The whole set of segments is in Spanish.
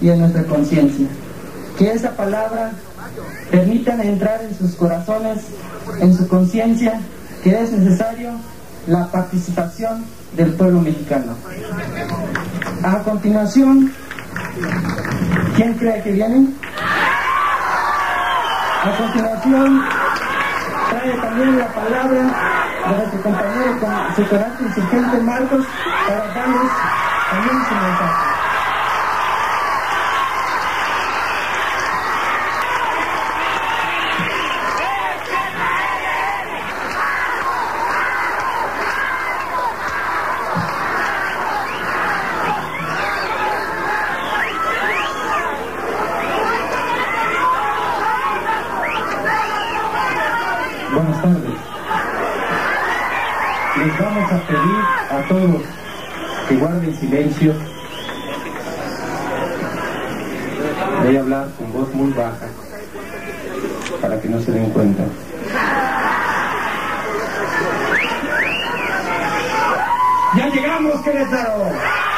y en nuestra conciencia. Que esa palabra permita entrar en sus corazones, en su conciencia, que es necesario la participación del pueblo mexicano. A continuación, ¿quién cree que viene? A continuación, trae también la palabra de nuestro compañero con su carácter insurgente Marcos para darles también su mensaje. todos que guarden silencio. Voy a hablar con voz muy baja para que no se den cuenta. ¡Ya llegamos, Querétaro!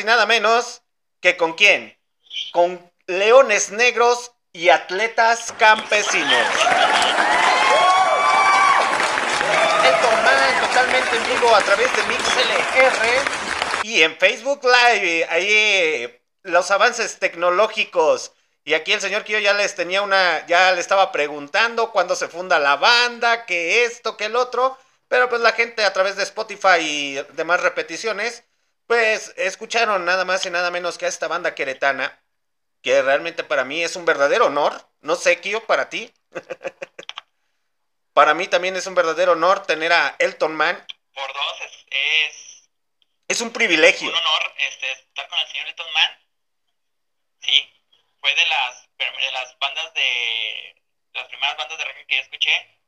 Y nada menos que con quién? Con leones negros y atletas campesinos. El totalmente en vivo a través de MixLR y en Facebook Live. Ahí eh, los avances tecnológicos. Y aquí el señor Kio ya les tenía una, ya le estaba preguntando cuándo se funda la banda, que esto, que el otro. Pero pues la gente a través de Spotify y demás repeticiones, escucharon nada más y nada menos que a esta banda queretana, que realmente para mí es un verdadero honor. No sé, Kio, para ti. para mí también es un verdadero honor tener a Elton Man. por dos es, es Es un privilegio. un honor este, estar con el señor Elton Man. Sí, fue de las, de las bandas de, de las primeras bandas de reggae que yo escuché,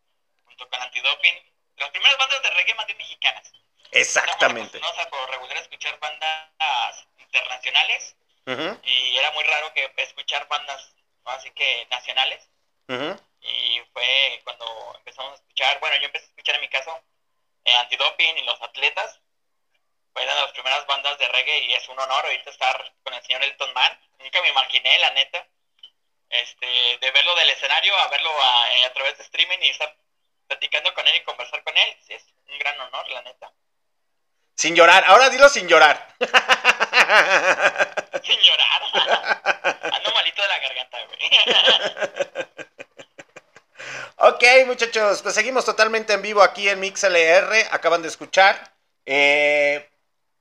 junto con Antidoping. Las primeras bandas de reggae más bien mexicanas. Exactamente. A por regular escuchar bandas internacionales Ujú, y era muy raro que escuchar bandas así que nacionales. ujú. y fue cuando empezamos a escuchar, bueno, yo empecé a escuchar en mi caso eh, Antidoping y Los Atletas, fueron las primeras bandas de reggae y es un honor ahorita estar con el señor Elton Man, nunca me imaginé, la neta, este, de verlo del escenario a verlo a, eh, a través de streaming y estar platicando con él y conversar con él, es un gran honor, la neta. Sin llorar. Ahora dilo sin llorar. Sin llorar, ando malito de la garganta, güey. Ok, muchachos, pues seguimos totalmente en vivo aquí en MixLR. Acaban de escuchar eh,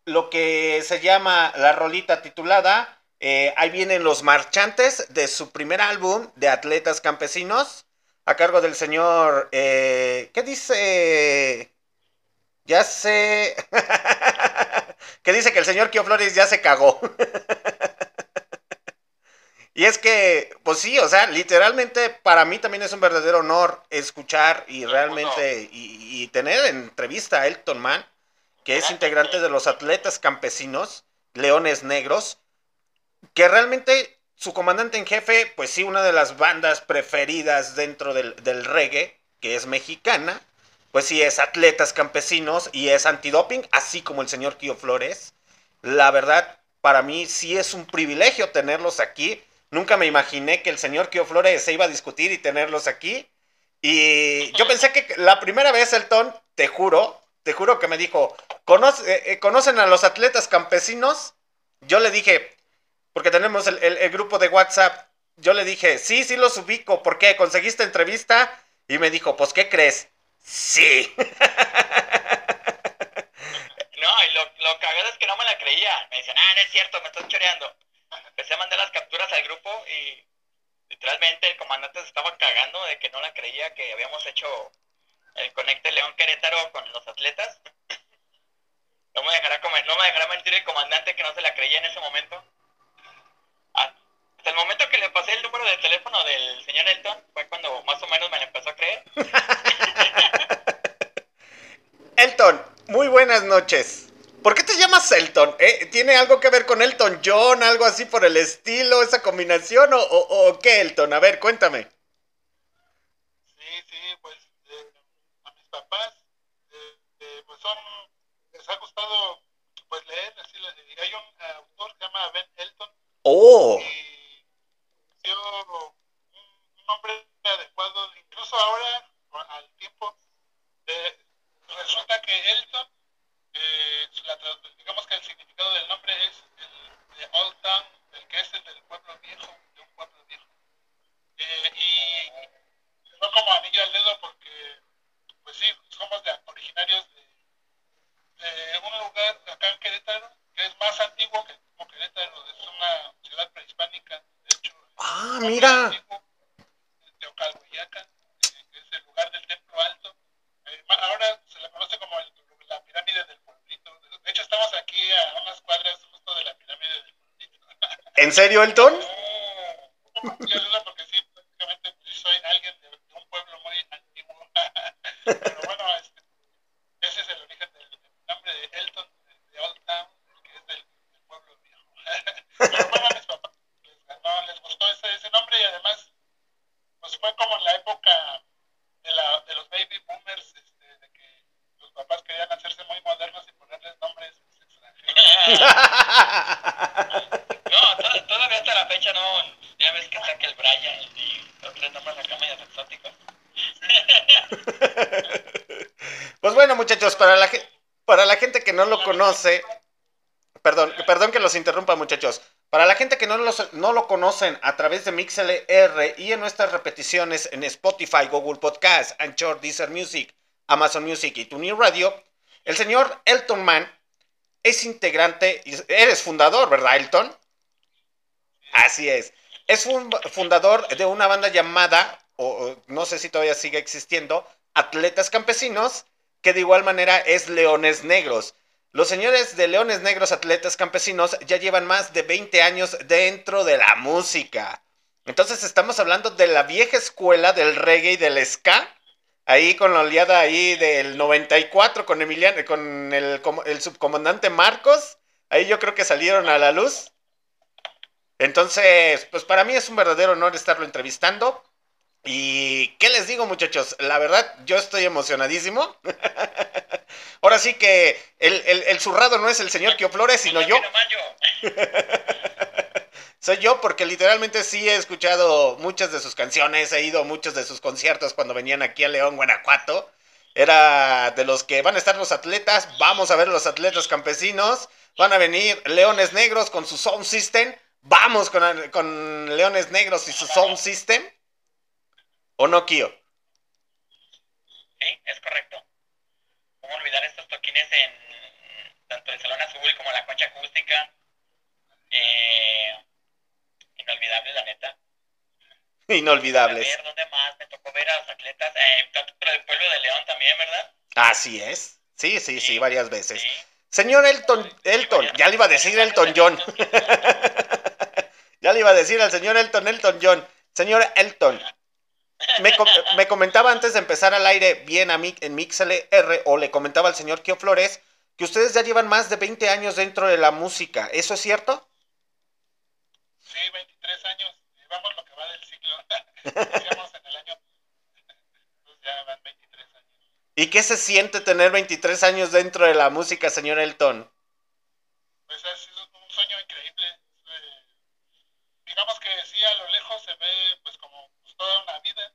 lo que se llama la rolita titulada. eh, ahí vienen los marchantes de su primer álbum de Atletas Campesinos. A cargo del señor. eh, ¿Qué dice? Ya sé. que dice que el señor Kio Flores ya se cagó. Y es que, pues sí, o sea, literalmente para mí también es un verdadero honor escuchar y realmente y, y tener en entrevista a Elton Man, que es integrante de los atletas campesinos, Leones Negros, que realmente su comandante en jefe, pues sí, una de las bandas preferidas dentro del, del reggae, que es mexicana, pues sí, es atletas campesinos y es antidoping, así como el señor Kio Flores. La verdad, para mí sí es un privilegio tenerlos aquí. Nunca me imaginé que el señor Kio Flores se iba a discutir y tenerlos aquí. Y yo pensé que la primera vez, Elton, te juro, te juro que me dijo, "Conoce- eh, eh, ¿conocen a los atletas campesinos? Yo le dije, porque tenemos el, el- el grupo de WhatsApp, yo le dije, sí, sí los ubico, ¿por qué? ¿Conseguiste entrevista? Y me dijo, pues, ¿qué crees? Sí. No, y lo, lo cagado es que no me la creía. Me dicen, ah, no es cierto, me estás choreando. Empecé a mandar las capturas al grupo y literalmente el comandante se estaba cagando de que no la creía que habíamos hecho el conecte León Querétaro con los atletas. No me dejará comer, no me dejará mentir el comandante que no se la creía en ese momento. Hasta el momento que le pasé el número de teléfono del señor Elton fue cuando más o menos me la empezó a creer. Elton, muy buenas noches. ¿Por qué te llamas Elton? ¿Eh? ¿Tiene algo que ver con Elton John, algo así por el estilo, esa combinación? ¿O, o- o qué, Elton? A ver, cuéntame. Sí, sí, pues eh, a mis papás, eh, eh, pues son, les ha gustado pues leer, así les diría. Hay un autor que se llama Ben Elton Oh, y un, nombre adecuado, incluso ahora, al tiempo, eh, resulta que Elton, eh, la digamos que el significado del nombre es el de Old Town, el que es el del pueblo viejo, mira. Teocalhuillaca, eh, es el lugar del templo alto. Eh, ahora se le conoce como la pirámide del pueblito. De hecho, estamos aquí a unas cuadras justo de la pirámide del pueblito. ¿En serio, Elton? Para la, para la gente que no lo conoce, perdón, perdón que los interrumpa, muchachos. Para la gente que no, los- no lo conocen a través de MixLR y en nuestras repeticiones en Spotify, Google Podcast, Anchor, Deezer Music, Amazon Music y TuneIn Radio, el señor Elton Mann es integrante, eres fundador, ¿verdad, Elton? Así es. Es un fundador de una banda llamada, o o no sé si todavía sigue existiendo, Atletas Campesinos, que de igual manera es Leones Negros. Los señores de Leones Negros Atletas Campesinos ya llevan más de 20 años dentro de la música. Entonces estamos hablando de la vieja escuela del reggae y del ska. Ahí con la oleada ahí del 94 con Emiliano, con el, el subcomandante Marcos. Ahí yo creo que salieron a la luz. Entonces, pues para mí es un verdadero honor estarlo entrevistando. Y qué les digo, muchachos, la verdad, yo estoy emocionadísimo. Ahora sí que el, el, el zurrado no es el señor Kio Flores, sino yo. Soy yo porque literalmente sí he escuchado muchas de sus canciones, he ido a muchos de sus conciertos cuando venían aquí a León, Guanajuato. Era de los que van a estar los atletas, vamos a ver los atletas campesinos, van a venir Leones Negros con su sound system, vamos con, con Leones Negros y su sound system. ¿O no, Kio? Sí, es correcto. ¿Cómo olvidar estos toquines en tanto el Salón Azul como la Concha Acústica? Eh, inolvidable, la neta. A Inolvidables. ver, ¿dónde más? Me tocó ver a los atletas. Eh, tanto por el pueblo de León también, ¿verdad? Así es. Sí, sí, sí, varias veces. Sí. Señor Elton, Elton, ya le iba a decir Elton John. ya le iba a decir al señor Elton, Elton John. Señor Elton, me, com- me comentaba antes de empezar al aire bien a mí en MixLR, o le comentaba al señor Kio Flores, que ustedes ya llevan más de 20 años dentro de la música. ¿Eso es cierto? Sí, 23 años, llevamos lo que va del en el año, pues ya van 23 años. ¿Y qué se siente tener 23 años dentro de la música, señor Elton? Pues ha sido un sueño increíble. Eh, digamos que sí, a lo lejos se ve pues como pues, toda una vida.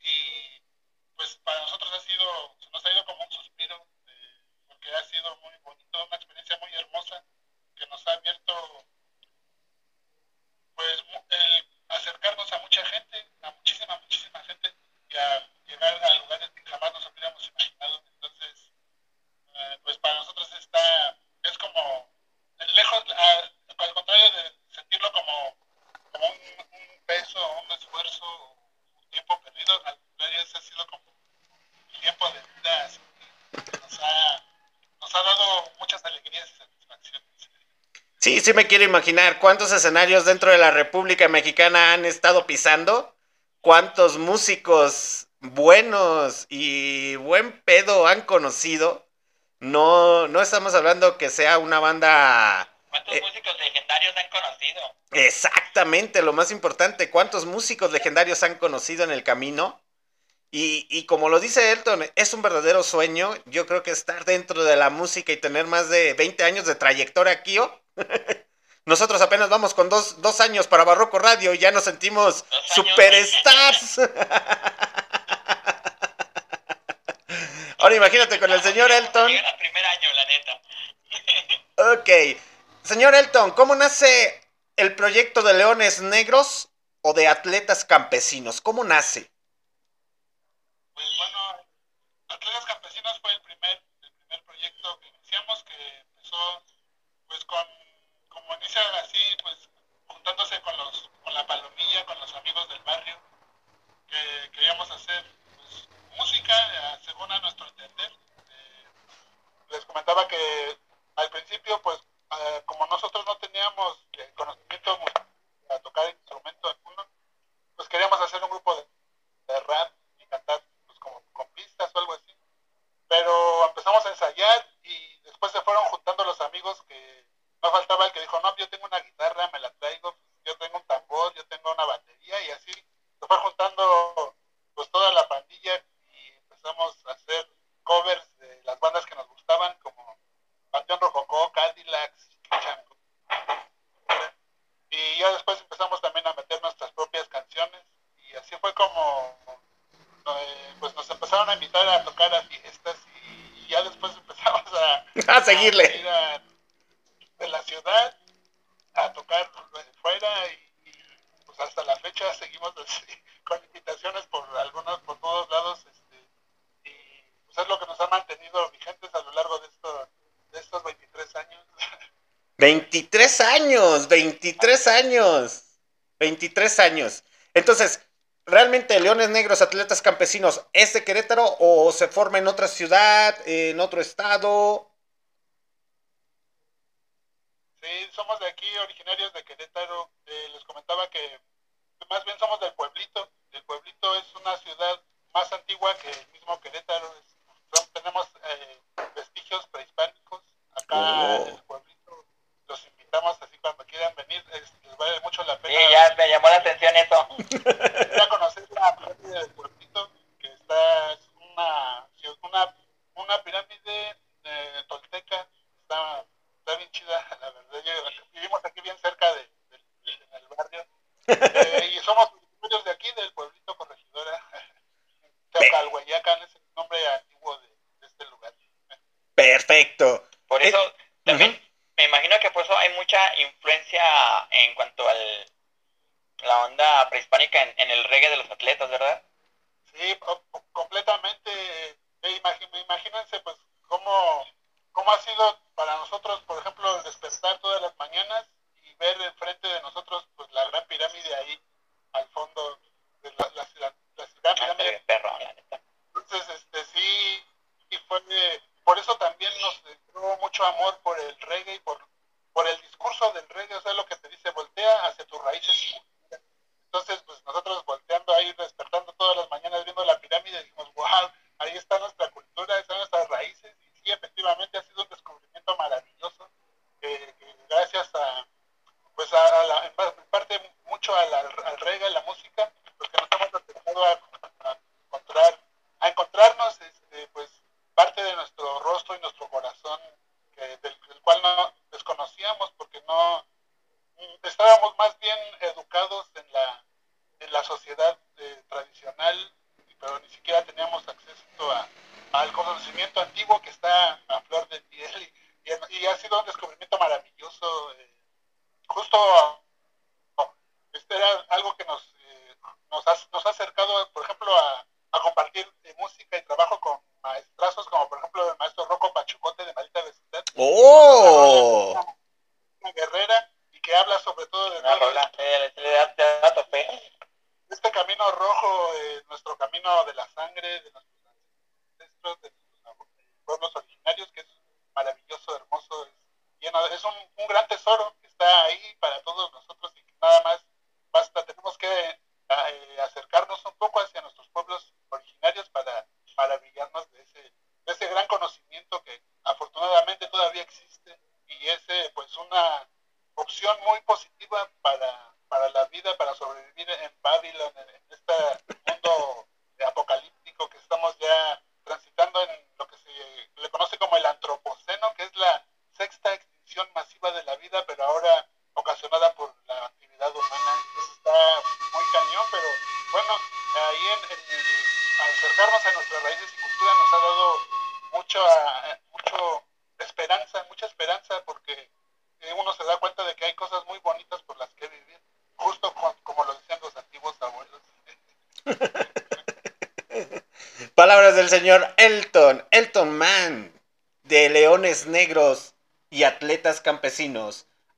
Y pues para nosotros ha sido, se nos ha ido como un suspiro, eh, porque ha sido muy bonito, una experiencia muy hermosa que nos ha abierto pues mu- el acercarnos a mucha gente, a muchísima, muchísima gente y a llegar a lugares que jamás nos hubiéramos imaginado. Entonces, eh, pues para nosotros está, es como lejos, a- al contrario de sentirlo como, como un, un peso, un esfuerzo, un tiempo perdido, al contrario, ese ha sido como un tiempo de vida así que nos ha, nos ha dado muchas alegrías y satisfacciones. Sí, me quiero imaginar cuántos escenarios dentro de la República Mexicana han estado pisando, cuántos músicos buenos y buen pedo han conocido. No, no estamos hablando que sea una banda ¿Cuántos Eh. músicos legendarios han conocido? exactamente lo más importante, cuántos músicos legendarios han conocido en el camino. Y, y como lo dice Elton, es un verdadero sueño. Yo creo que estar dentro de la música y tener más de 20 años de trayectoria aquí. Nosotros apenas vamos con dos, dos años para Barroco Radio y ya nos sentimos superstars. Ahora imagínate con el señor Elton. Llega al primer año, la neta. Ok. Señor Elton, ¿cómo nace el proyecto de Leones Negros o de Atletas Campesinos? ¿Cómo nace? Pues bueno, Atletas Campesinos fue el primer, el primer proyecto que iniciamos, que empezó pues con, como inicia así, pues juntándose con los, con la palomilla, con los amigos del barrio, que queríamos hacer pues, música eh, según a nuestro entender. Eh, les comentaba que al principio, pues, eh, como nosotros 23 años. 23 años. Entonces, ¿realmente Leones Negros, atletas campesinos, es de Querétaro o se forma en otra ciudad, en otro estado?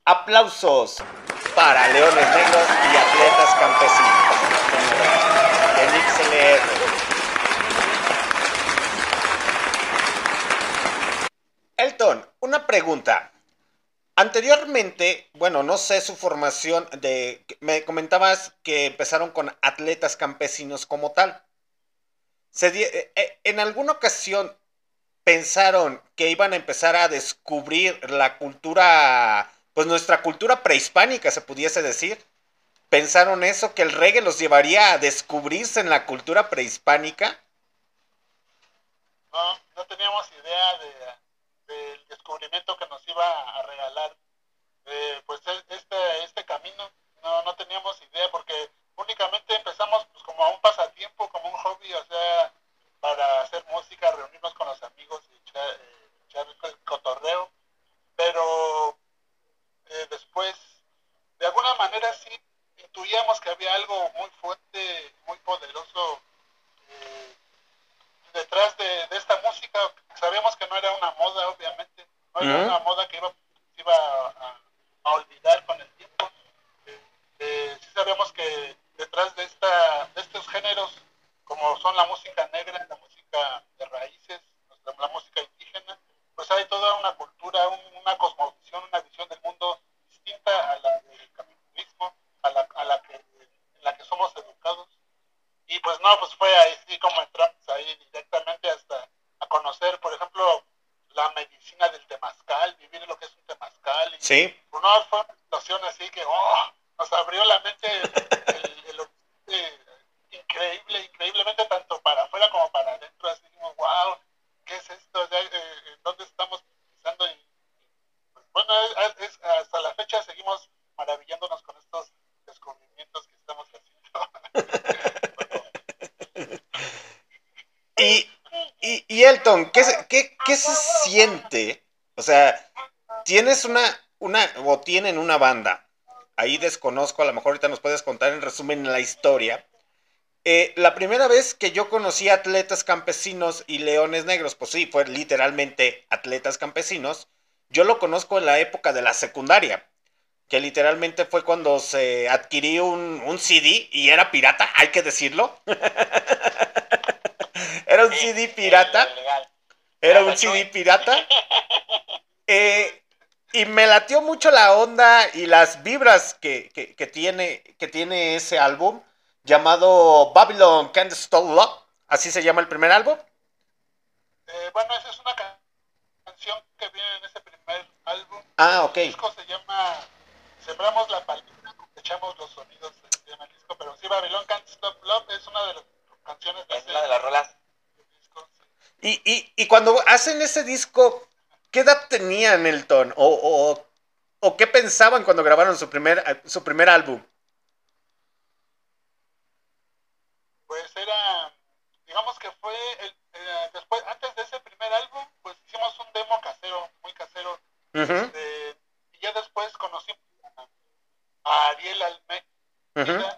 Aplausos para Leones Negros y Atletas Campesinos. Elton, una pregunta. Anteriormente, bueno, no sé su formación de... Me comentabas que empezaron con atletas campesinos como tal. Eh, eh, ¿En alguna ocasión pensaron que iban a empezar a descubrir la cultura, pues nuestra cultura prehispánica, se pudiese decir. Pensaron eso, que el reggae los llevaría a descubrirse en la cultura prehispánica ¿qué, qué, qué se siente? O sea, tienes una, una, o tienen una banda. Ahí desconozco, a lo mejor ahorita nos puedes contar en resumen la historia. Eh, la primera vez que yo conocí atletas campesinos y leones negros, pues sí, fue literalmente atletas campesinos. Yo lo conozco en la época de la secundaria, que literalmente fue cuando se adquirió un, un CD y era pirata, hay que decirlo. era un CD pirata. Era un CD pirata. Eh, y me latió mucho la onda y las vibras que, que- que tiene, que tiene ese álbum llamado Babylon Can't Stop Love. Así se llama el primer álbum. Eh, bueno, esa es una ca- canción que viene en ese primer álbum. Ah, ok. El disco se llama Sembramos la palabra, echamos los sonidos, se llama el disco, pero sí, Babylon Can't Stop Love es una de las canciones de Es ese una de las rolas. Y, y- y cuando hacen ese disco, ¿qué edad tenían Elton? O, o, o qué pensaban cuando grabaron su primer, su primer álbum? Pues era, digamos que fue, el, eh, después, antes de ese primer álbum, pues hicimos un demo casero, muy casero, este, y ya después conocí a- Ariel Alme, ujú. que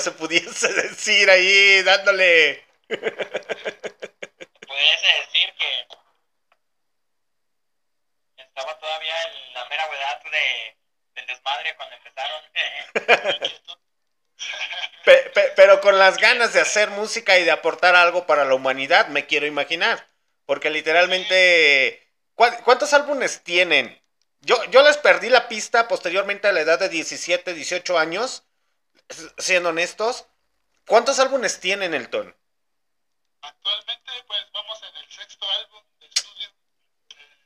se pudiese decir ahí, dándole. Pudiese decir que estaba todavía en la mera edad de, del desmadre cuando empezaron. Pe- pe- pero con las ganas de hacer música y de aportar algo para la humanidad, me quiero imaginar. Porque literalmente. ¿cuán- ¿Cuántos álbumes tienen? Yo, yo les perdí la pista posteriormente a la edad de 17, 18 años siendo honestos, ¿cuántos álbumes tienen el ton? Actualmente, pues vamos en el sexto álbum de estudio, eh,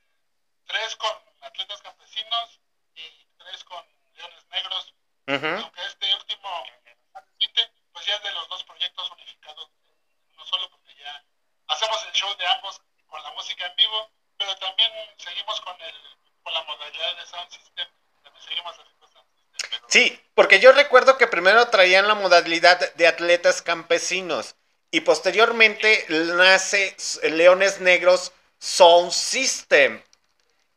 tres con Atletas Campesinos y tres con Leones Negros. Aunque este último, este, pues ya es de los dos proyectos unificados, no solo porque ya hacemos el show de ambos con la música en vivo, pero también seguimos con, el, con la modalidad de Sound System, también seguimos haciendo Sí, porque yo recuerdo que primero traían la modalidad de atletas campesinos y posteriormente nace Leones Negros Sound System.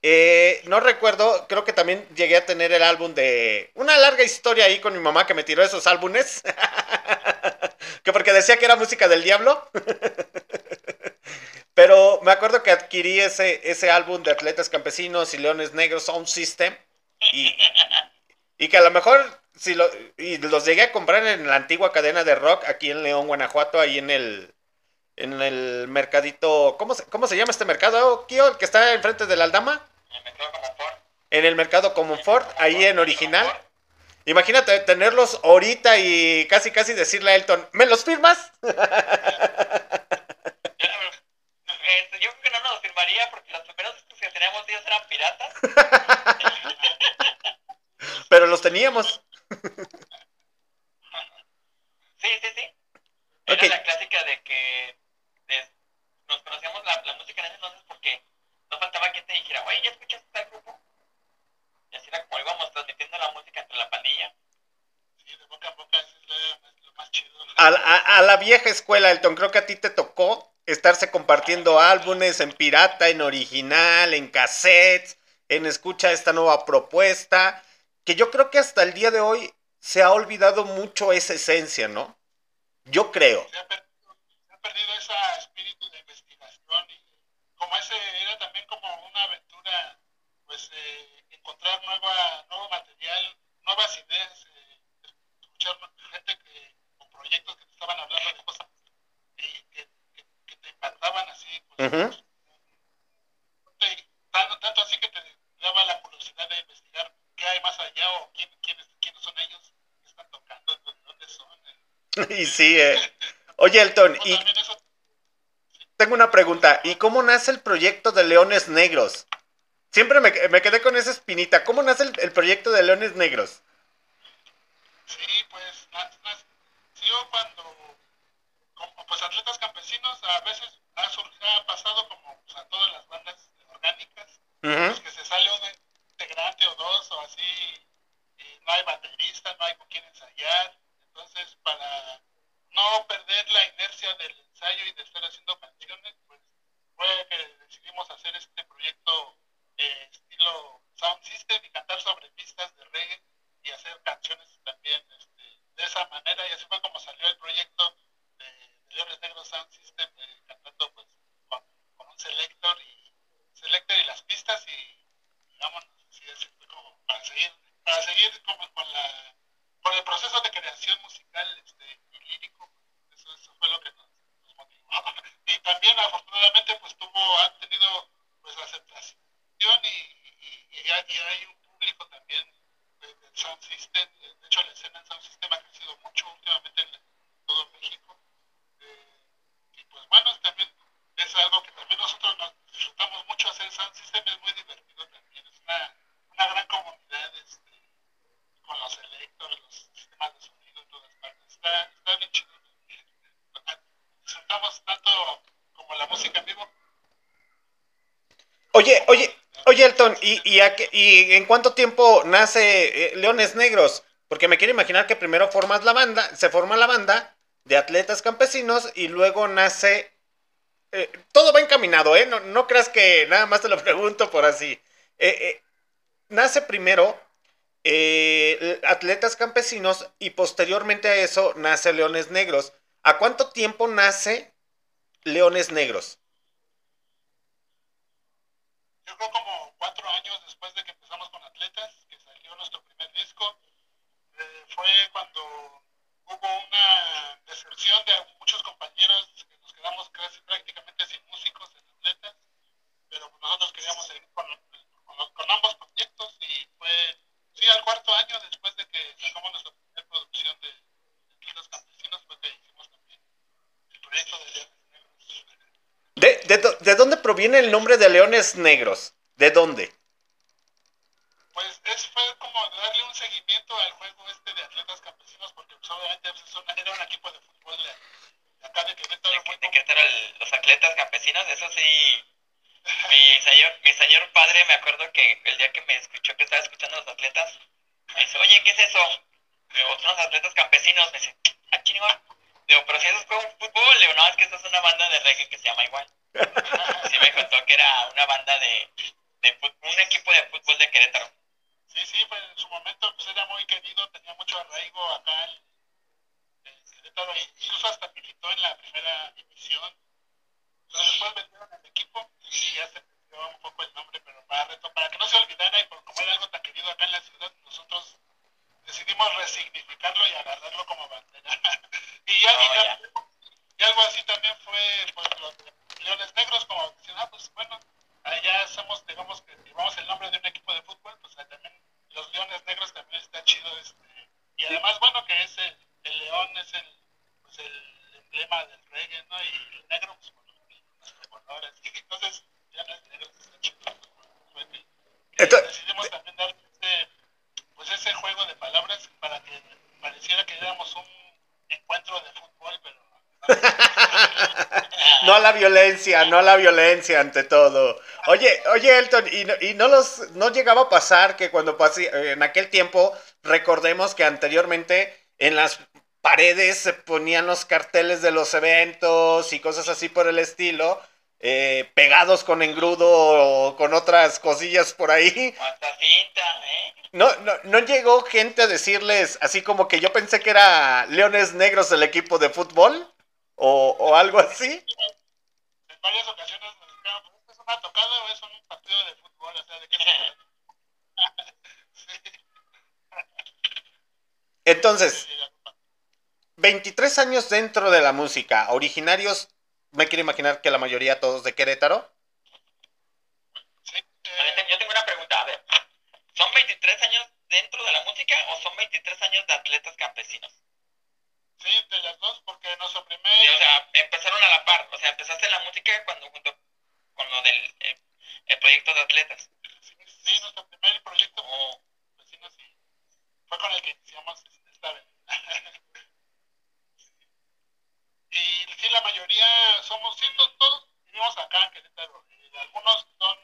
Eh, no recuerdo, creo que también llegué a tener el álbum de... Una larga historia ahí con mi mamá que me tiró esos álbumes. que porque decía que era música del diablo. Pero me acuerdo que adquirí ese, ese álbum de Atletas Campesinos y Leones Negros Sound System. Y, y que a lo mejor si lo, y los llegué a comprar en la antigua cadena de rock aquí en León, Guanajuato, ahí en el en el mercadito, ¿cómo se, cómo se llama este mercado, Kio? El que está enfrente de la Aldama, en el mercado Comfort, ahí en original. Imagínate tenerlos ahorita y casi casi decirle a Elton, ¿me los firmas? Este, yo creo que no nos firmaría porque los primeros que teníamos ellos eran piratas. Pero los teníamos. Sí, sí, sí. Era Ok. la clásica de que de- nos conocíamos la, la música en ese entonces porque no faltaba quien te dijera, oye, ¿ya escuchaste tal grupo? Y así era como íbamos transmitiendo la música entre la pandilla. Sí, de boca a boca eso es lo, es lo más chido. A, la- a- a la vieja escuela, Elton, creo que a ti te tocó estarse compartiendo álbumes en pirata, en original, en cassettes, en escucha esta nueva propuesta, que yo creo que hasta el día de hoy se ha olvidado mucho esa esencia, ¿no? Yo creo. se ha perdido, se ha perdido ese espíritu de investigación y como ese era también como una aventura, pues eh, encontrar nueva, nuevo material, nuevas ideas, eh, escuchar gente que, o proyectos que te estaban hablando de cosas y que, que, que te impactaban así, pues, Ujú. te- tanto, tanto así que te daba la curiosidad de investigar qué o quién, quiénes, quiénes son ellos, qué están tocando, de dónde son. eh. Y sí, eh. Oye, Elton, y tengo una pregunta. ¿Y cómo nace el proyecto de Leones Negros? Siempre me, me quedé con esa espinita. ¿Cómo nace el, el proyecto de Leones Negros? Sí, pues na- nació cuando, como pues atletas campesinos, a veces ha, surgido, ha pasado como pues, a todas las bandas orgánicas, Ujú. pues que se sale un integrante o dos o así, y no hay baterista, no hay con quién ensayar, entonces para no perder la inercia del ensayo y de estar haciendo canciones, pues fue que decidimos hacer este proyecto eh, estilo sound system y cantar sobre pistas de reggae y hacer canciones también este, de esa manera y así fue como salió el proyecto de, de Leones Negros Sound System eh, cantando pues con, con un selector y selector y las pistas y digamos así es fue como para seguir para seguir como con la con el proceso de creación musical este, y lírico eso, eso fue lo que nos, nos motivó y también afortunadamente pues tuvo ha tenido pues aceptación y, y, y hay, un público también de- del sound system de hecho la escena en sound system ha crecido mucho últimamente en todo México Eh, y pues bueno también es algo que también nosotros nos disfrutamos mucho hacer sound system es muy divertido también es una, una gran comunidad este, con los electores los sistemas de sonido en todas partes está, está bien chido disfrutamos tanto como la música en vivo. Oye, oye, oye, Elton, ¿y, en cuánto tiempo nace eh, Leones Negros? Porque me quiero imaginar que primero formas la banda, se forma la banda de atletas campesinos y luego nace... eh, todo va encaminado, ¿eh? No, no creas que nada más te lo pregunto por así. Eh, nace primero atletas campesinos y posteriormente a eso nace Leones Negros. ¿A cuánto tiempo nace Leones Negros? Yo creo como cuatro años después de que empezamos con Atletas, que salió nuestro primer disco, eh, fue cuando hubo una deserción de muchos compañeros que nos quedamos casi prácticamente sin músicos en Atletas, pero nosotros queríamos seguir con, con los- con ambos proyectos y fue, sí, al cuarto año después de que sacamos nuestra primera producción de, de Atletas Campesinos fue que hicimos también el proyecto de Leones Negros. ¿De, de, dó- de dónde proviene el nombre de Leones Negros? ¿De dónde? Pues es, fue como darle un seguimiento al juego este de atletas campesinos, porque pues, obviamente pues, es una- era un equipo de fútbol de, de acá de Querétaro, muy de Querétaro, el- los atletas campesinos, eso sí. Mi señor, mi señor padre, me acuerdo que el día que me escuchó que estaba escuchando a los atletas, me dice, oye, ¿qué es eso? Digo, son los atletas campesinos. Me dice, ah, chingón. Digo, pero si eso es como fútbol, digo, no, es que eso es una banda de reggae que se llama igual. Sí me contó que era una banda de, de fut- un equipo de fútbol de Querétaro. Sí, sí, pues en su momento pues era muy querido, tenía mucho arraigo acá en, en Querétaro, incluso hasta militó en la primera división. Pero después vendieron el equipo y ya se perdió un poco el nombre, pero para, reto- para que no se olvidara y por como era algo tan querido acá en la ciudad, nosotros decidimos resignificarlo y agarrarlo como bandera. y, ya, y, Oh, ya- ya. y algo así también fue pues, los de Leones Negros, como decían, ah, pues bueno, allá somos, digamos que llevamos el nombre de un equipo de fútbol, pues ahí también los Leones Negros también está chido. Este, y además, bueno, que es el, el león, es el, pues, el emblema del reggae, ¿no? Y el negro, pues bueno, nuestro color, así que entonces, Leones Negros está chido. Fue que- que Entonces- decidimos también dar este, pues ese juego de palabras para que pareciera que éramos un encuentro de fútbol, pero No a la no a la violencia ante todo. Oye, oye Elton, ¿y no, y no los no llegaba a pasar que cuando pasé en aquel tiempo, recordemos que anteriormente en las paredes se ponían los carteles de los eventos y cosas así por el estilo, eh, pegados con engrudo o con otras cosillas por ahí. ¿eh? No, no, no llegó gente a decirles, así como que yo pensé que era Leones Negros el equipo de fútbol o, o algo así. en varias ocasiones nos dijeron, pues, ¿esto es una tocada o es un partido de fútbol? O sea, ¿de qué se trata? Sí, Entonces, sí, ya. 23 años dentro de la música, originarios, me quiero imaginar que la mayoría todos de Querétaro. Sí, eh, yo tengo una pregunta, a ver. ¿Son 23 años dentro de la música o son 23 años de atletas campesinos? sí, de las dos, porque nuestro Sí, primer... o sea, empezaron a la par, o sea, empezaste en la música cuando junto con lo del eh, el proyecto de atletas. Sí, sí, nuestro primer proyecto O- fue vecinos y fue con el que iniciamos avenida. y sí, la mayoría somos, sí, to- todos vivimos acá en Querétaro. Y algunos son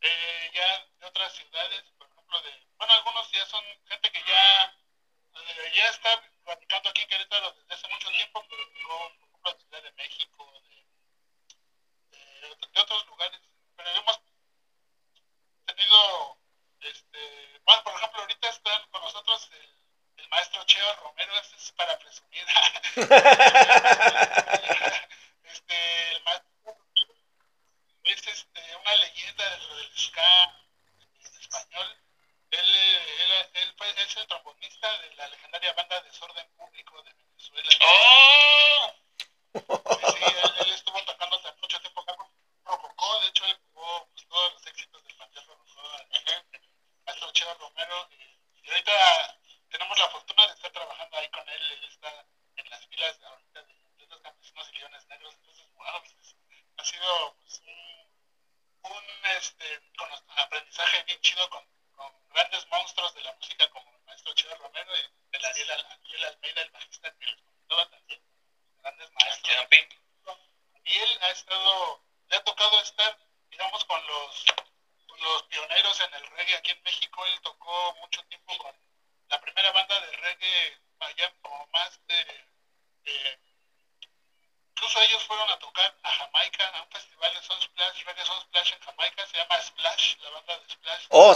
eh, ya de otras ciudades, por ejemplo, de, bueno, algunos ya son gente que ya, eh, ya está radicando aquí en Querétaro desde hace mucho tiempo, pero por ejemplo, de Ciudad de México, de, de, de otros lugares. Pero hemos tenido, este, bueno, por ejemplo, ahorita están con nosotros el, el maestro Cheo Romero, ese es para presumir. este, el maestro es este, una leyenda dentro del ska en español. Él, eh, él, él fue, es el trombonista de la legendaria banda Desorden Público de Venezuela. ¡Oh! Sí, sí, él, él estuvo tocando hasta mucho tiempo acá con Rococó, de hecho él jugó pues, todos los éxitos del Panteón Rococó, el maestro Cheo Romero, y, y ahorita tenemos la fortuna de estar trabajando ahí con él, él está en las filas de ahorita de Atletas Campesinos y Leones Negros, entonces, wow, pues, ha sido pues, un, un este, cono- aprendizaje bien chido con, con grandes monstruos de la música como el maestro Cheo Romero y el Ariel, Al- Ariel Almeida, el bajista que les comentaba también, grandes maestros Quedó pin- y él ha estado, le ha tocado estar, digamos, con los, con los pioneros en el reggae aquí en México. Él tocó mucho tiempo con la primera banda de reggae, allá como más de, de- incluso ellos fueron a tocar a Jamaica, a un festival de Sunsplash, Reggae Sunsplash en Jamaica, se llama Splash, la banda de Splash. Oh,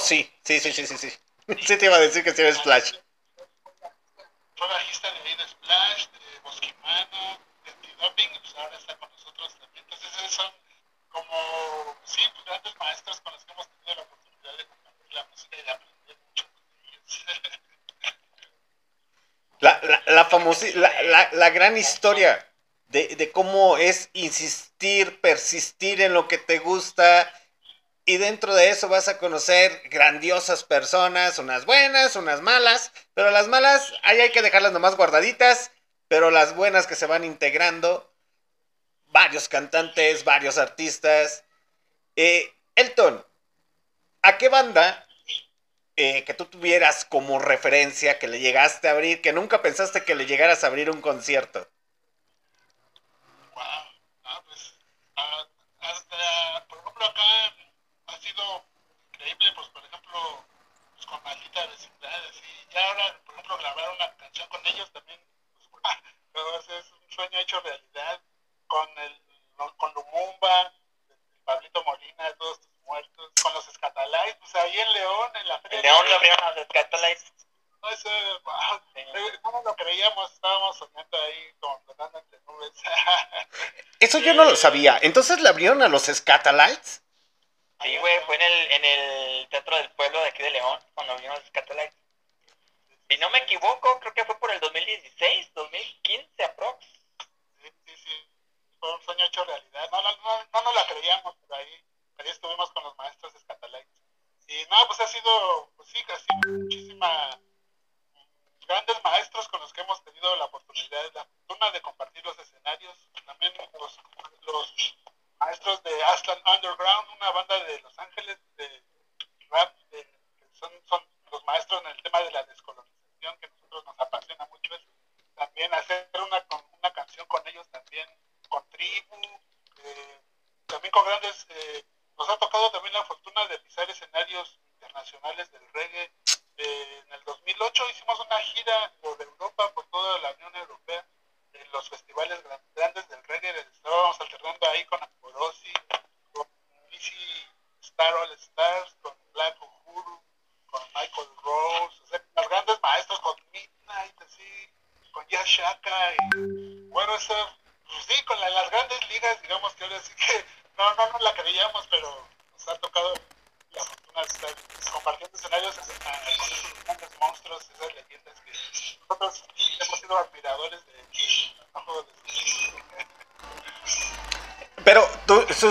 sí, sí, sí, sí, te iba a decir que sí era Splash. Fue bajista de de Splash, de Bosquimano, de Antidoping, pues ahora está con nosotros también. Entonces esos son como, sí, pues, grandes maestros con los que hemos tenido la oportunidad de compartir la música y de aprender mucho de ellos. La, la, la, famosi- la, la, la gran historia de, de cómo es insistir, persistir en lo que te gusta. Y dentro de eso vas a conocer grandiosas personas, unas buenas, unas malas, pero las malas ahí hay que dejarlas nomás guardaditas, pero las buenas que se van integrando, varios cantantes, varios artistas. Eh, Elton, ¿a qué banda eh, que tú tuvieras como referencia, que le llegaste a abrir, que nunca pensaste que le llegaras a abrir un concierto? Ah, pues, ah, hasta, por ejemplo acá pues por ejemplo, pues, con maldita vecindad, así. Ya ahora, por ejemplo, grabar una canción con ellos también, pues, ah, es un sueño hecho realidad. Con el con Lumumba, el Pablito Molina, todos estos muertos, con los escatalays, pues ahí en León, en la feria. En León lo vieron los escatalays. No, eso, wow, sí. no lo creíamos, estábamos soñando ahí como flotando entre nubes. eso yo no lo sabía. Entonces le abrieron a los escatalays. Sí, güey, fue en el, en el Teatro del Pueblo de aquí de León, cuando los Scatolites. Si no me equivoco, creo que fue por el 2016, 2015 aprox. Sí, sí, sí. Fue un sueño hecho realidad. No, no, no, no nos la creíamos, pero ahí, ahí estuvimos con los maestros de Scatalites. Y no, pues ha sido, pues sí, ha sido muchísima, grandes maestros con los que hemos tenido la oportunidad, la fortuna de compartir los escenarios. También los, los maestros de Aslan Underground, una banda de Los Ángeles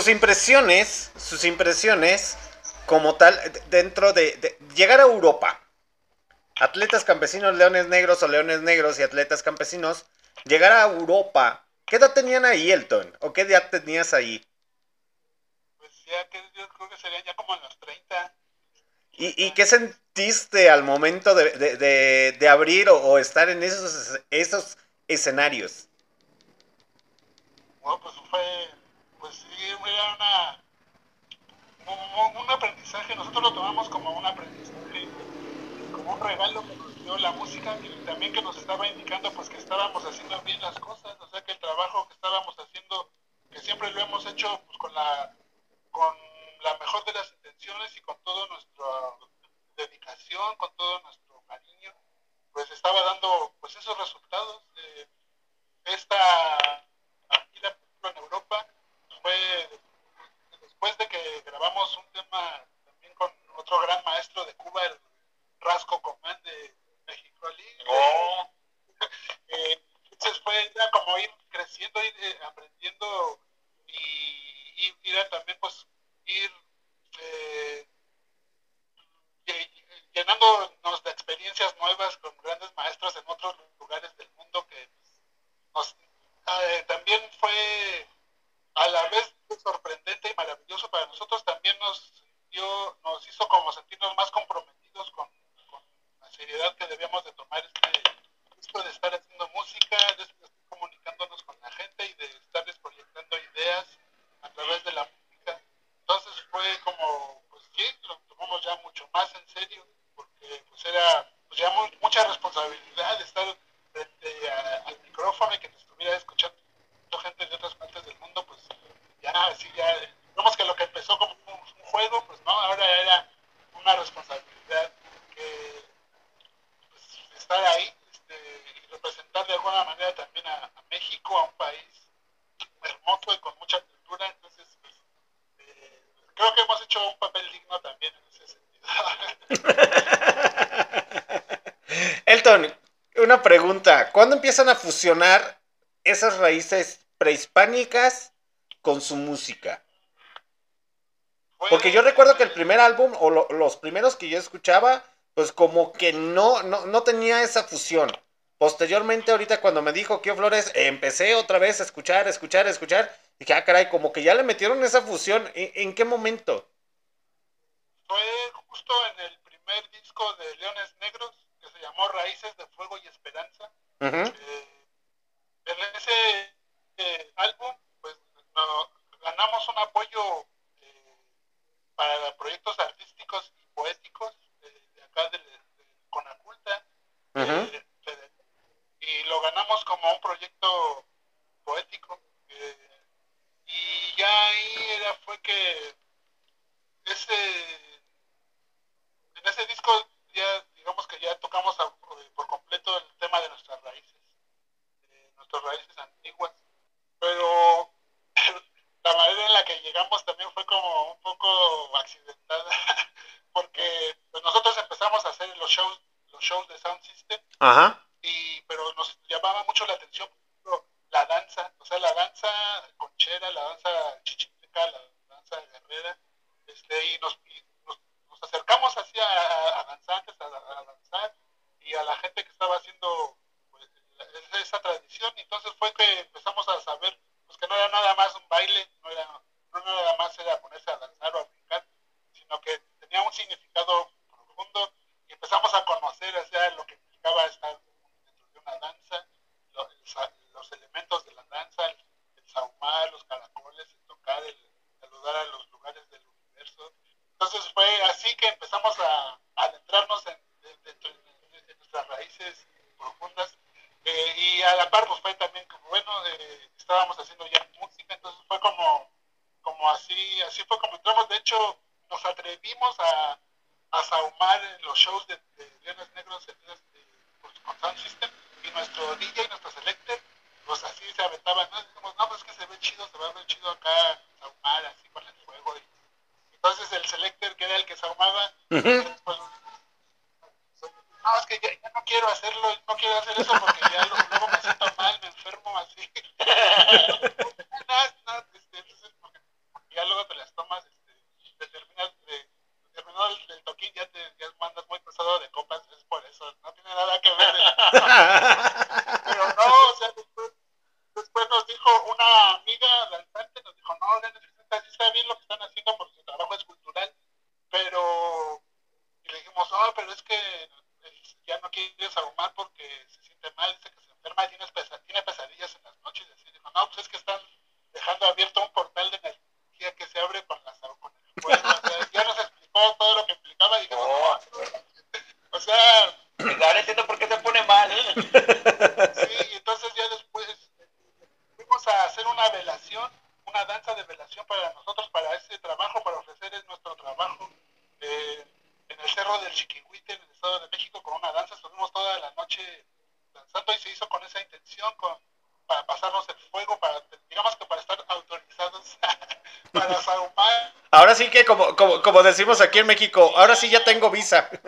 sus impresiones, sus impresiones como tal, dentro de, de llegar a Europa, atletas campesinos, leones negros o leones negros y atletas campesinos, llegar a Europa, ¿qué edad tenían ahí, Elton? ¿O qué edad tenías ahí? Pues ya que yo creo que serían ya como en los 30. ¿Y, y qué sentiste al momento de, de- de- de abrir o, o estar en esos, esos escenarios? ¿Cuándo empiezan a fusionar esas raíces prehispánicas con su música? Porque yo recuerdo que el primer álbum, o lo- los primeros que yo escuchaba, pues como que no, no, no tenía esa fusión. Posteriormente, ahorita cuando me dijo Kio Flores, empecé otra vez a escuchar, escuchar, escuchar. Dije, ah, caray, como que ya le metieron esa fusión. ¿En, en qué momento? fue justo en el primer disco de Leones Negros, llamó Raíces de Fuego y Esperanza. Eh, en ese eh, álbum, pues no, ganamos un apoyo eh, para proyectos artísticos y poéticos eh, de acá de, de Conaculta. Uh y lo ganamos como un proyecto poético. y ya ahí era, fue que como decimos aquí en México, ahora sí ya tengo visa.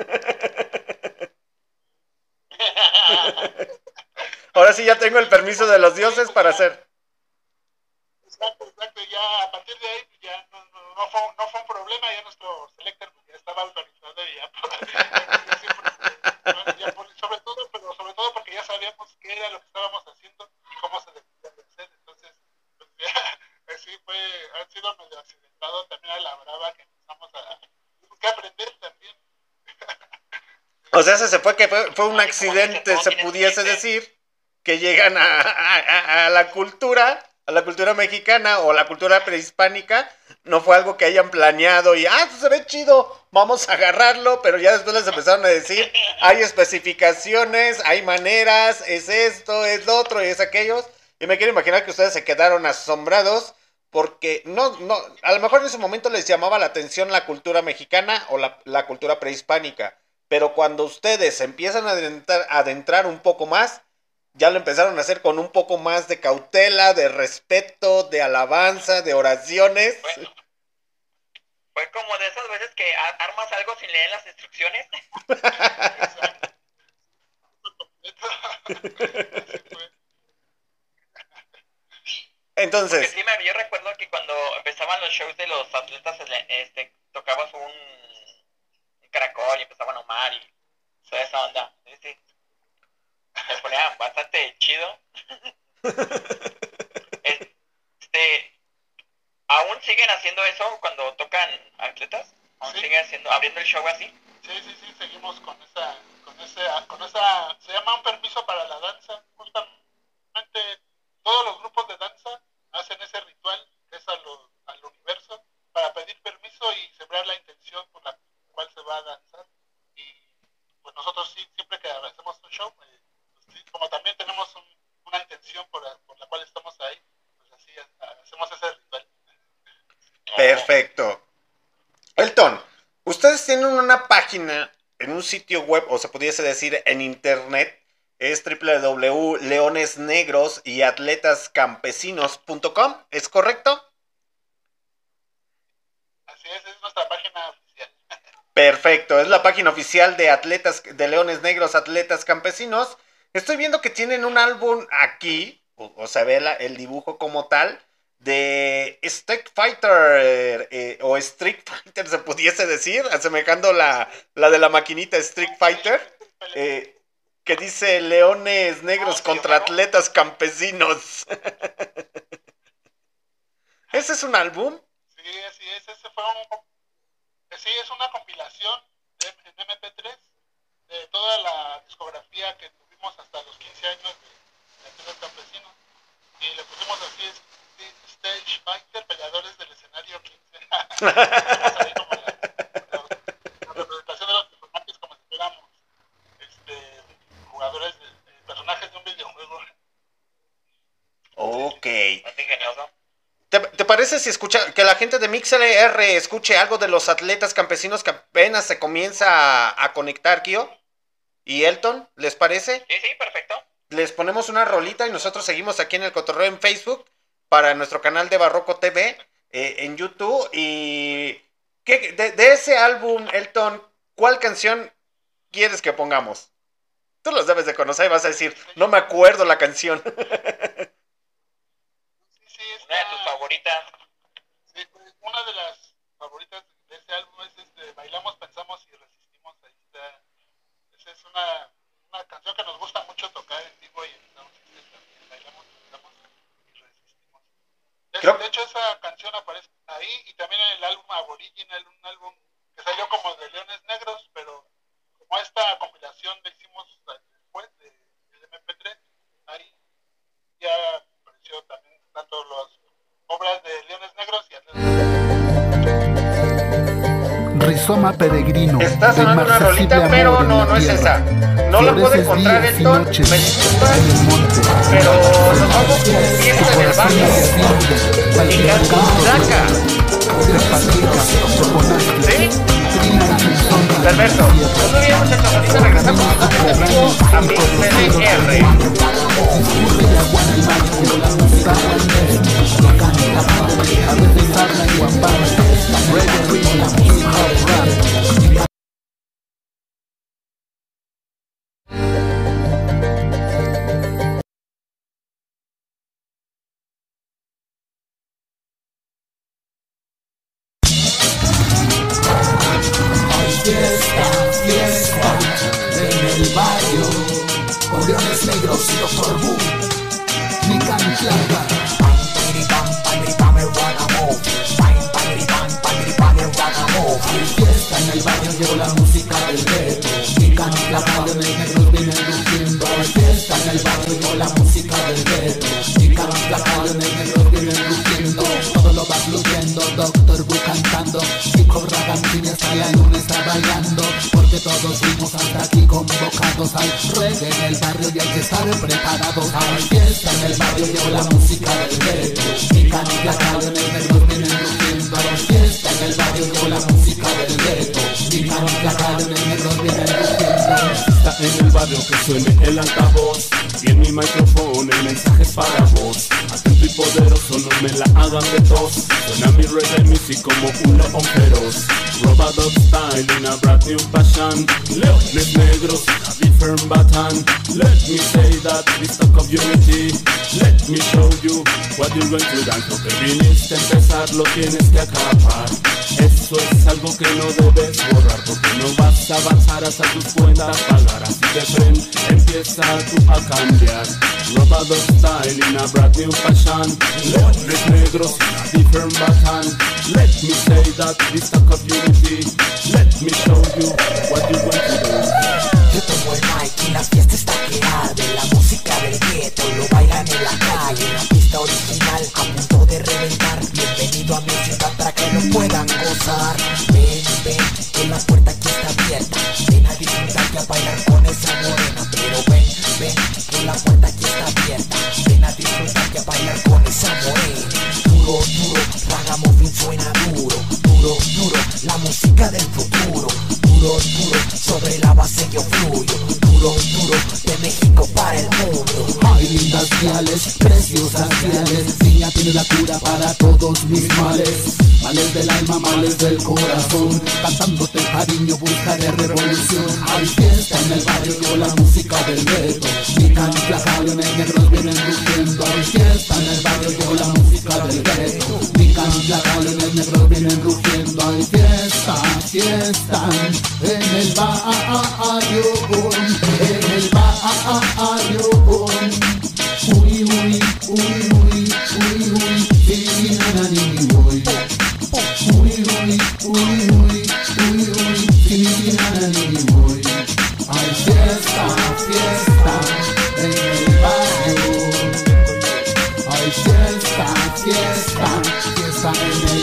Ahora sí ya tengo el permiso de los dioses para hacer. sea, se fue que fue, fue un accidente, se pudiese decir, que llegan a, a, a, la cultura, a la cultura mexicana o la cultura prehispánica. No fue algo que hayan planeado y, ah, pues se ve chido, vamos a agarrarlo, pero ya después les empezaron a decir, hay especificaciones, hay maneras, es esto, es lo otro y es aquellos. Y me quiero imaginar que ustedes se quedaron asombrados porque no, no, a lo mejor en ese momento les llamaba la atención la cultura mexicana o la, la cultura prehispánica pero cuando ustedes empiezan a adentrar, adentrar un poco más, ya lo empezaron a hacer con un poco más de cautela, de respeto, de alabanza, de oraciones. Bueno, fue como de esas veces que armas algo sin leer las instrucciones. Entonces. Sí, yo recuerdo que cuando empezaban los shows de los atletas, este, tocabas un Caracol y empezaban a y toda esa onda. sí, me ponía bastante chido. este, aún siguen haciendo eso cuando tocan atletas, aún sí. siguen haciendo, abriendo el show así. Sí, sí, sí, seguimos con esa, con esa, con esa, se llama un permiso para la danza, justamente todos los grupos de danza hacen ese ritual, es a lo, al universo, para pedir permiso y sembrar la intención por la va a lanzar. Y pues nosotros sí, siempre que hacemos un show, pues, pues, como también tenemos un, una intención por la, por la, cual estamos ahí, pues así hacemos ese ritual. Perfecto. Elton, ustedes tienen una página en un sitio web, o se pudiese decir en internet, es www.leonesnegrosyatletascampesinos.com, ¿es correcto? Perfecto, es la página oficial de Atletas de Leones Negros Atletas Campesinos. Estoy viendo que tienen un álbum aquí, o, o ve la- el dibujo como tal, de Street Fighter, eh, o Street Fighter se pudiese decir, asemejando la, la de la maquinita Street Fighter, eh, que dice Leones Negros contra Atletas Campesinos. ¿Ese es un álbum? Sí, así es, ese fue un... Sí, es una compilación de, en MP3 de toda la discografía que tuvimos hasta los 15 años de, de Campesinos. Y le pusimos así, Stage Fighter, peleadores del escenario 15. Pusimos ahí como la, la- la representación de los personajes como si fuéramos este, jugadores, de, de personajes de un videojuego. Ok. Bastante ingenioso. ¿Te, te parece si escucha que la gente de MixLR escuche algo de los atletas campesinos que apenas se comienza a, a conectar, Kio? ¿Y Elton? ¿Les parece? Sí, sí, perfecto. Les ponemos una rolita y nosotros seguimos aquí en el cotorreo en Facebook para nuestro canal de Barroco TV eh, en YouTube. Y ¿qué- de, de ese álbum, Elton, ¿cuál canción quieres que pongamos? Tú los debes de conocer y vas a decir, no me acuerdo la canción. Una de tus está- favoritas. Sí, pues, una de las favoritas de este álbum es este, Bailamos, Pensamos y Resistimos. Ahí está. Esa es una, una canción que nos gusta mucho tocar en vivo y en sound system también. Bailamos, Pensamos y Resistimos. De, Creo- de hecho, esa canción aparece ahí y también en el álbum Aboriginal, un álbum que salió como de Leones Rizoma peregrino. Está sonando una rolita, pero no, la no es esa. No la puedo encontrar, Elton. noches Me el monte. pero nos vamos con fiesta en el barrio. Y Cancunzaca. ¿Sí? Muchachos. Ahorita regresamos a different baton Let me say that this talk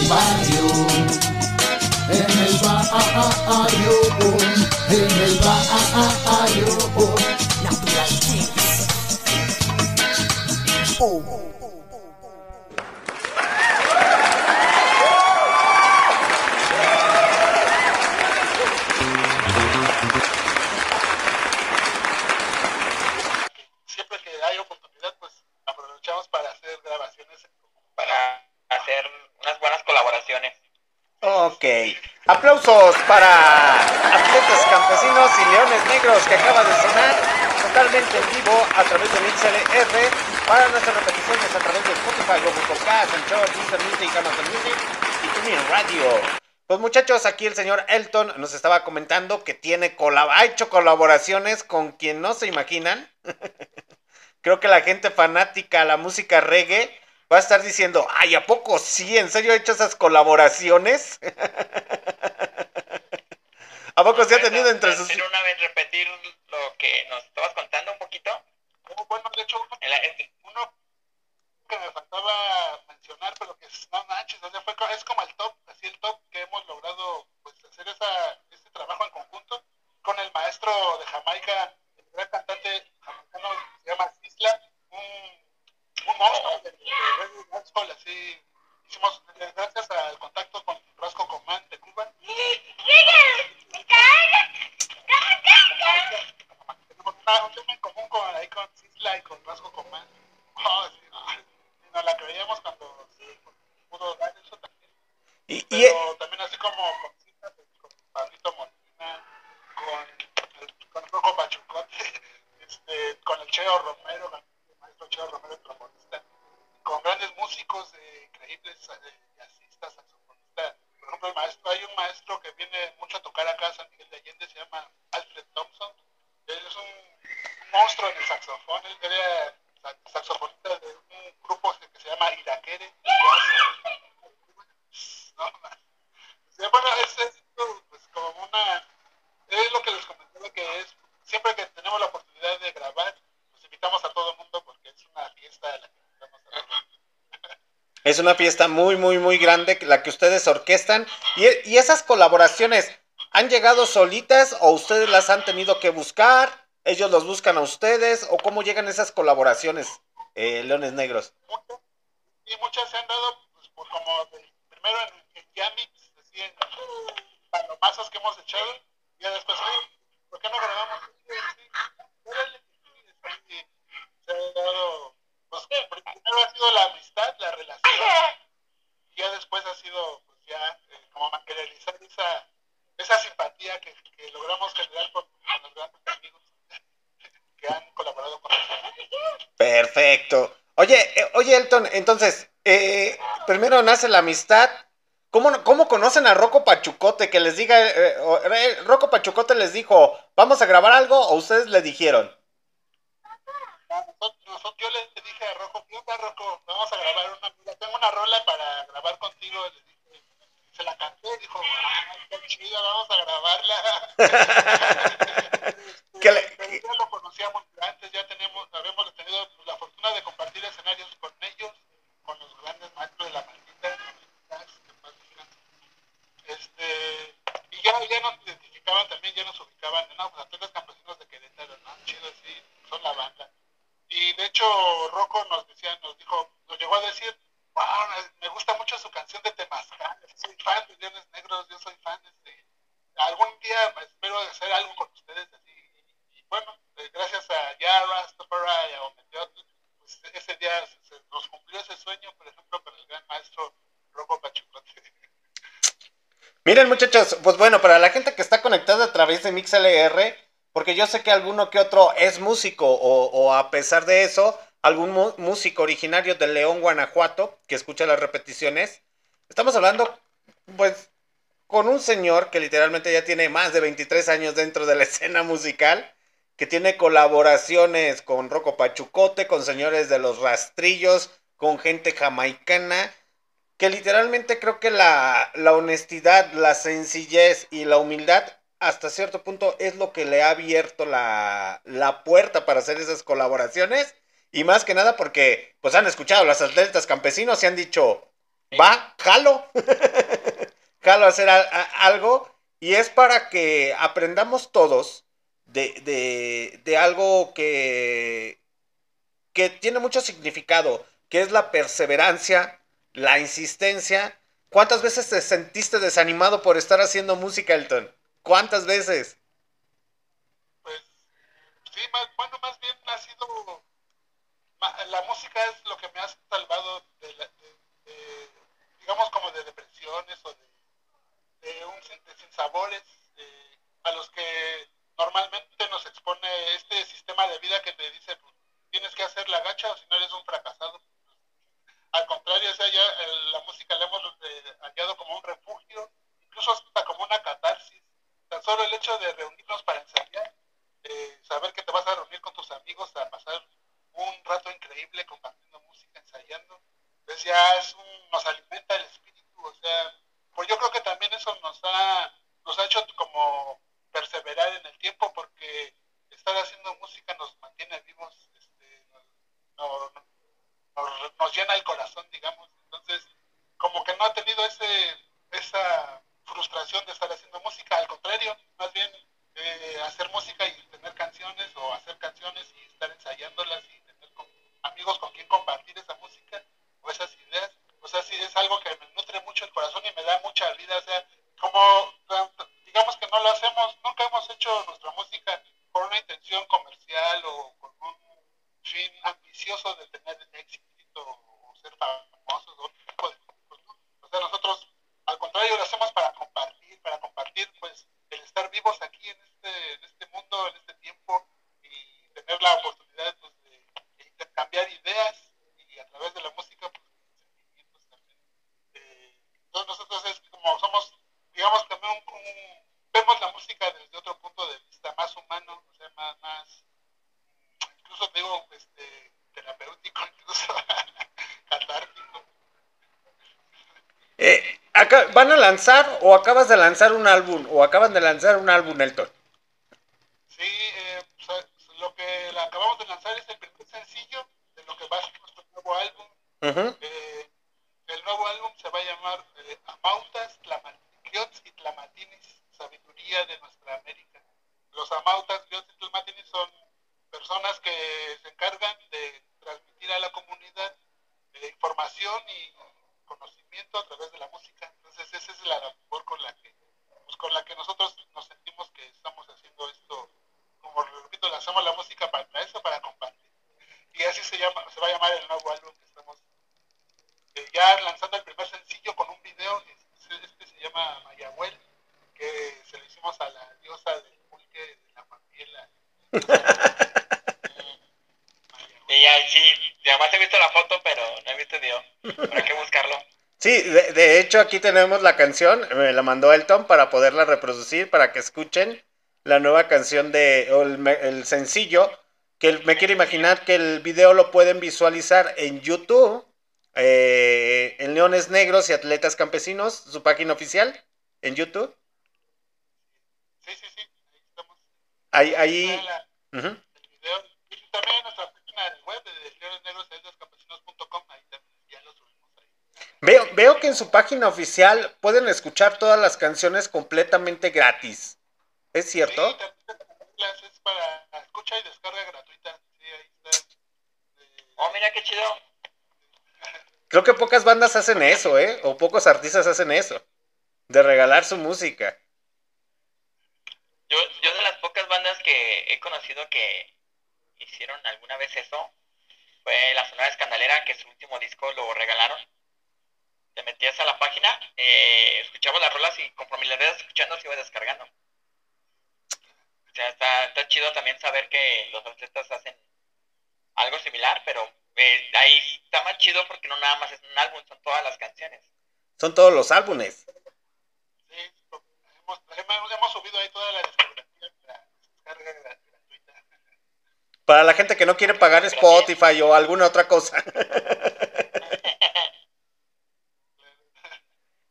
barrio. En el barrio, en el barrio. Para atletas campesinos y leones negros que acaba de sonar totalmente en vivo a través de MixLR para nuestras repeticiones a través de Spotify, Google Podcast, Anchor, Deezer Music, Amazon Music y TuneIn Radio. Pues muchachos, aquí el señor Elton nos estaba comentando que tiene ha hecho colaboraciones con quien no se imaginan. Creo que la gente fanática a la música reggae va a estar diciendo, ay, ¿a poco sí? ¿En serio ha hecho esas colaboraciones? ¿A poco sí ha tenido entre sus... ¿Puedes una vez repetir lo que nos estabas contando un poquito? Oh, bueno, de hecho, uno, la- en- uno que me faltaba mencionar, pero que es- no manches, o sea, fue es como el top, así el top que hemos logrado pues hacer esa, este trabajo en conjunto con el maestro de Jamaica, el gran cantante jamaicano que se llama Isla, un, un monstruo de, de reggae dancehall, así hicimos gracias al contacto con Rosco Comán de Cuba. Tenemos una- un tema en común con, ahí con Isla y con Rosco Comán. Oh, sí, ay, nos la creíamos cuando sí, pudo dar eso también. Y, y- Pero también así como con citas, con Pablito Molina, con, con Rocco Pachucote, este, con el Cheo Romero, con el maestro Cheo Romero, trombonista, con grandes músicos eh, increíbles, jazzistas, saxofonistas. Por ejemplo, el maestro, hay un maestro que viene mucho a tocar acá a San Miguel de Allende, se llama Alfred Thompson. Él es un, monstruo en el saxofón, él era sa- saxofonista de un grupo que se llama Iraquere. No, man. Sí, bueno, es, es, pues, como una... Es lo que les comentaba que es, siempre que tenemos la oportunidad de grabar, pues invitamos a todo el mundo porque es una fiesta a la que invitamos a todo el mundo. Es una fiesta muy, muy, muy grande la que ustedes orquestan. Y, y esas colaboraciones, ¿han llegado solitas o ustedes las han tenido que buscar? ¿Ellos los buscan a ustedes? ¿O cómo llegan esas colaboraciones, eh, Leones Negros? Muchas- y muchas se han dado pues, por como primero en, en Yamix, así en palomazos que hemos echado, y después, ¿por qué no grabamos? Esa, esa simpatía que, que logramos generar con, con los grandes amigos que han colaborado con nosotros. Perfecto. Oye, eh, oye Elton, entonces, eh, primero nace la amistad. ¿Cómo, ¿Cómo conocen a Rocco Pachucote? Que les diga, eh, o- eh, Rocco Pachucote les dijo, ¿vamos a grabar algo? ¿O ustedes le dijeron? Nosotros, yo le dije a Rocco, ¿qué onda Rocco? Vamos a grabar una, tengo una rola para grabar contigo. Le dije, se la canté, dijo, qué chida, vamos a grabarla. Que le- ya lo conocíamos antes, ya tenemos, habíamos tenido la fortuna de compartir escenarios con ellos, con los grandes maestros de la maldita, que en paz descansen. este, y ya, ya nos identificaban también, ya nos ubicaban, no, pues atletas campesinos de Querétaro, ¿no? Chido, sí, son la banda. Y de hecho, Rocco nos decía, nos dijo, nos llegó a decir, wow, me gusta mucho su canción de Temazcal, soy fan de Leones Negros, yo soy fan. Miren muchachos, pues bueno, para la gente que está conectada a través de MixLR, porque yo sé que alguno que otro es músico o, a pesar de eso, algún músico originario de León, Guanajuato, que escucha las repeticiones, estamos hablando pues con un señor que literalmente ya tiene más de 23 años dentro de la escena musical, que tiene colaboraciones con Rocco Pachucote, con señores de los rastrillos, con gente jamaicana, que literalmente creo que la, la honestidad, la sencillez y la humildad hasta cierto punto es lo que le ha abierto la, la puerta para hacer esas colaboraciones. Y más que nada porque pues han escuchado a los atletas campesinos y han dicho, va, jalo, jalo a hacer a- a- algo. Y es para que aprendamos todos de, de, de algo que, que tiene mucho significado, que es la perseverancia, la insistencia. ¿Cuántas veces te sentiste desanimado por estar haciendo música, Elton? ¿Cuántas veces? Sí, más, bueno, más bien ha sido. La música es lo que me ha salvado de, la- de- digamos, como de depresiones o de, un sinsabores eh, a los que normalmente nos expone este sistema de vida que te dice, pues, tienes que hacer la gacha o si no eres un fracasado. Al contrario, o sea, ya el- la música la hemos eh, hallado como un refugio, incluso hasta como una catarsis. Tan solo el hecho de reunirnos para ensayar eh, saber que te vas a reunir con tus amigos a pasar un rato increíble compartiendo música, ensayando, pues ya es un, nos alimenta el espíritu, o sea, pues yo creo que también eso nos ha, nos ha hecho como perseverar en el tiempo porque estar haciendo música nos mantiene vivos, este, no- nos, nos llena el corazón, digamos, entonces como que no ha tenido ese, esa frustración de estar haciendo música, al contrario, más bien eh, hacer música y tener canciones o hacer canciones y estar ensayándolas y tener con- amigos con quien compartir esa música o esas ideas. O sea, sí es algo que me nutre mucho el corazón y me da mucha vida. O sea, como digamos que no lo hacemos, nunca hemos hecho nuestra música por una intención comercial o con un fin ambicioso de tener éxito lanzar o acabas de lanzar un álbum o acaban de lanzar un álbum, Elton? Sí, eh, o sea, lo que acabamos de lanzar es el primer sencillo de lo que va a ser nuestro nuevo álbum. Eh, el nuevo álbum se va a llamar eh, Amautas, Tlamatiots y Tlamatinis, Sabiduría de Nuestra América. Los Amautas, Griots y Tlamatinis son personas que se encargan de transmitir a la comunidad eh, información y conocimiento a través de la música. Entonces esa es la labor con la que, pues, con la que nosotros nos sentimos que estamos haciendo esto. Como repito, lanzamos la música para eso, para compartir. Y así se llama, se va a llamar el nuevo álbum que estamos eh, ya lanzando el primer sencillo con un video, este, este se llama Mayahuel, que se lo hicimos a la diosa del pulque de la Pampiela. Y ya, sí, además he visto la foto, pero no he visto el video. Habrá que buscarlo. Sí, de, de hecho aquí tenemos la canción, me la mandó Elton para poderla reproducir, para que escuchen la nueva canción de, o el, sencillo, que el- me quiero imaginar que el video lo pueden visualizar en YouTube, eh, en Leones Negros y Atletas Campesinos, su página oficial, en YouTube. Sí, sí, sí, ahí estamos. Ahí, ujú. el video. Y también en nuestra página de web de leonesnegroscampesinos.com, ahí también ya lo subimos ahí. Veo, que en su página oficial pueden escuchar todas las canciones completamente gratis. ¿Es cierto? Sí, las es para escucha y descarga gratuita. Sí, ahí está. Oh, mira qué chido. Creo que pocas bandas hacen eso, ¿eh? O pocos artistas hacen eso. De regalar su música. Yo, yo de las pocas bandas que he conocido que hicieron alguna vez eso, fue la Sonora Escandalera, que su último disco lo regalaron. Te metías a la página, eh, escuchabas las rolas y conforme las ibas escuchando se iba descargando. O sea, está, está chido también saber que los artistas hacen algo similar, pero eh, ahí está más chido porque no nada más es un álbum, son todas las canciones. Son todos los álbumes. Sí, hemos, hemos, hemos subido ahí toda la discografía descarga gra- gratuita. Para la gente que no quiere pagar Spotify o alguna otra cosa.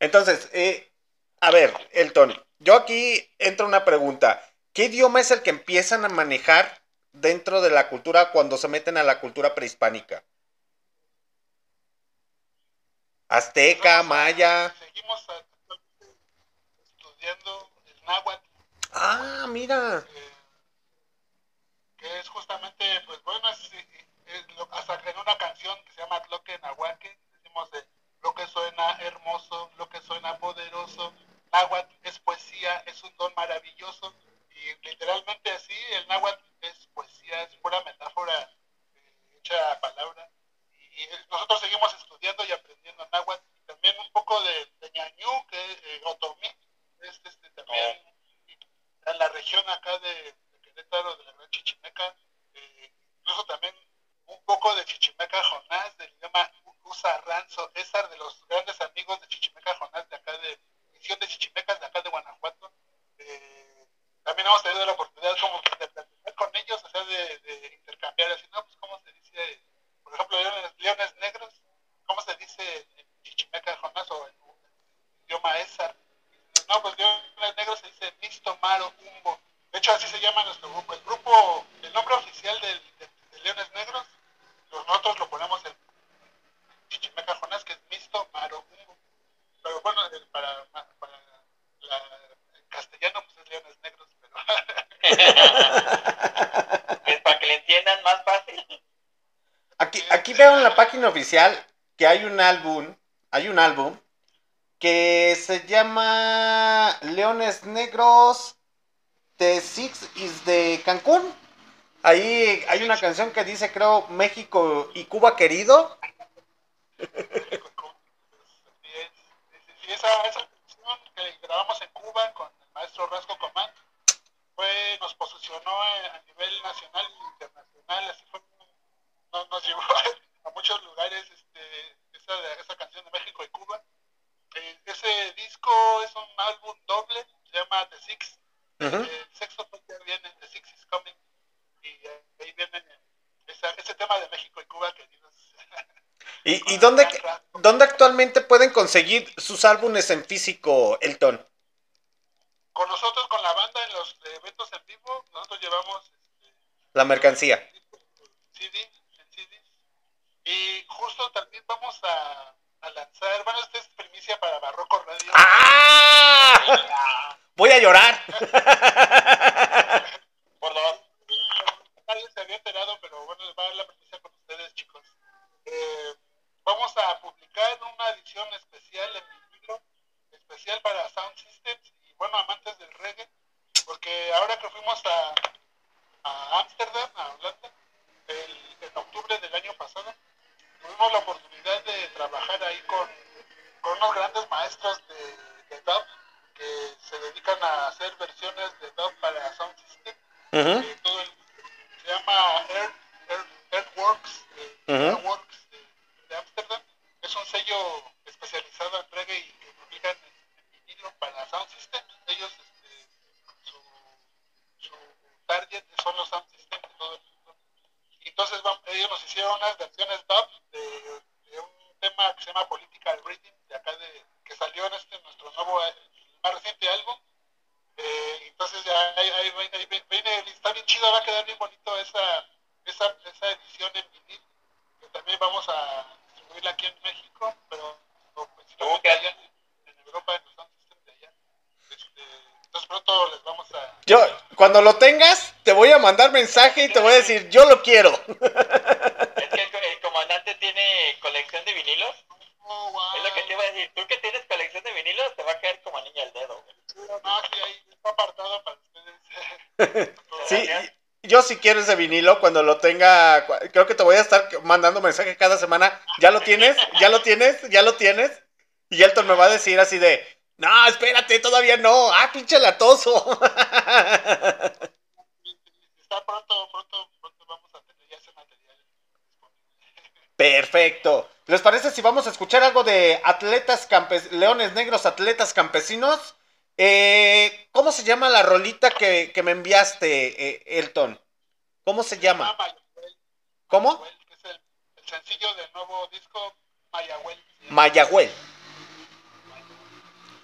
Entonces, eh, a ver, Elton, yo aquí entra una pregunta. ¿Qué idioma es el que empiezan a manejar dentro de la cultura cuando se meten a la cultura prehispánica? Azteca, maya. Seguimos estudiando el náhuatl, Ah, mira. que es justamente, pues bueno, es, es lo- hasta que en una canción que se llama Tloque Nahuaque, decimos de lo que suena hermoso, lo que suena poderoso, náhuatl es poesía, es un don maravilloso, y literalmente así, el náhuatl es poesía, es pura metáfora eh, hecha a palabra, y eh, nosotros seguimos estudiando y aprendiendo náhuatl, y también un poco de, de ñañú, que es eh, otomí, es este, también en la región acá de, de Querétaro, de la Gran Chichimeca, eh, incluso también un poco de Chichimeca Jonás, del idioma Usa Ranzo, César, de los grandes amigos de Chichimeca Jonás, de acá de Misión de Chichimecas, de acá de Guanajuato. Eh, también hemos tenido la oportunidad como de platicar con ellos, o sea, de, de intercambiar así, ¿no? Pues cómo se dice, por ejemplo, leones, leones negros, ¿cómo se dice en Chichimeca Jonás o en, en idioma César? No, pues Leones Negros se dice Mixto Maro Umbo. De hecho, así se llama nuestro grupo. El grupo, el nombre oficial del, de, de Leones Negros, los- nosotros lo ponemos en Chichimeca Jonás, que es Mixto Maro Umbo. Pero bueno, el- para, para la, en castellano, pues es Leones Negros, pero Es para que le entiendan más fácil. Aquí, aquí veo en la página oficial que hay un álbum, hay un álbum que se llama Leones Negros The Six is de Cancún. Ahí hay una canción que dice, creo, México y Cuba querido. y esa, esa canción que grabamos en Cuba con el maestro Rasco Comán fue, nos posicionó a nivel nacional e internacional, así fue, nos, nos llevó a muchos lugares este, esa, esa canción de México y Cuba. Eh, ese disco es un álbum doble, se llama The Six, Ujú. el sexto toque viene, The Six is Coming, y ahí viene esa, ese tema de México y Cuba queridos. ¿Y, y dónde, dónde actualmente pueden conseguir sus álbumes en físico, Elton? con nosotros, con la banda en los eventos en vivo, nosotros llevamos este, La mercancía. CD, en CDs. Y justo también vamos a, a lanzar, bueno, esta es primicia para Barroco Radio. ¡Ah! Voy a llorar. mandar mensaje y te voy a decir, yo lo quiero. Es que el, el comandante tiene colección de vinilos. Oh, wow. Es lo que te iba a decir. Tú que tienes colección de vinilos, te va a caer como niña al dedo. güey. No, sí, ahí está apartado para ustedes. Sí, yo si quiero ese vinilo, cuando lo tenga, creo que te voy a estar mandando mensaje cada semana. ¿Ya lo tienes? ¿Ya lo tienes? ¿Ya lo tienes? Y Elton me va a decir así de, no, espérate, todavía no. Ah, pinche latoso. Perfecto. ¿Les parece si vamos a escuchar algo de atletas campes leones negros, atletas campesinos? Eh, ¿Cómo se llama la rolita que, que me enviaste, eh, Elton? ¿Cómo se llama? Ah, Mayagüel, ¿Cómo? Es el, el sencillo del nuevo disco Mayagüel. Mayagüel.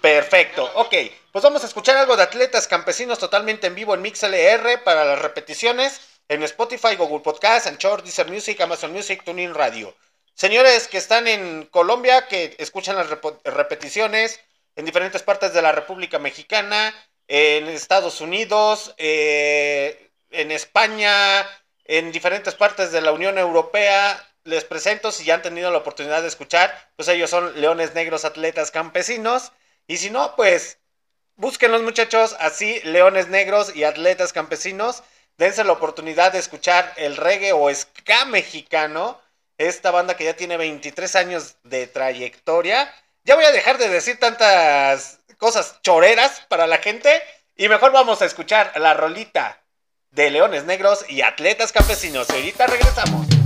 Perfecto, ok. Pues vamos a escuchar algo de atletas campesinos totalmente en vivo en MixLR para las repeticiones en Spotify, Google Podcast, Anchor, Deezer Music, Amazon Music, TuneIn Radio. Señores que están en Colombia, que escuchan las repeticiones en diferentes partes de la República Mexicana, en Estados Unidos, eh, en España, en diferentes partes de la Unión Europea, les presento si ya han tenido la oportunidad de escuchar, pues ellos son Leones Negros Atletas Campesinos. Y si no, pues búsquenlos muchachos, así Leones Negros y Atletas Campesinos. Dense la oportunidad de escuchar el reggae o ska mexicano. Esta banda que ya tiene 23 años de trayectoria. Ya voy a dejar de decir tantas cosas choreras para la gente. Y mejor vamos a escuchar la rolita de Leones Negros y Atletas Campesinos. Y ahorita regresamos.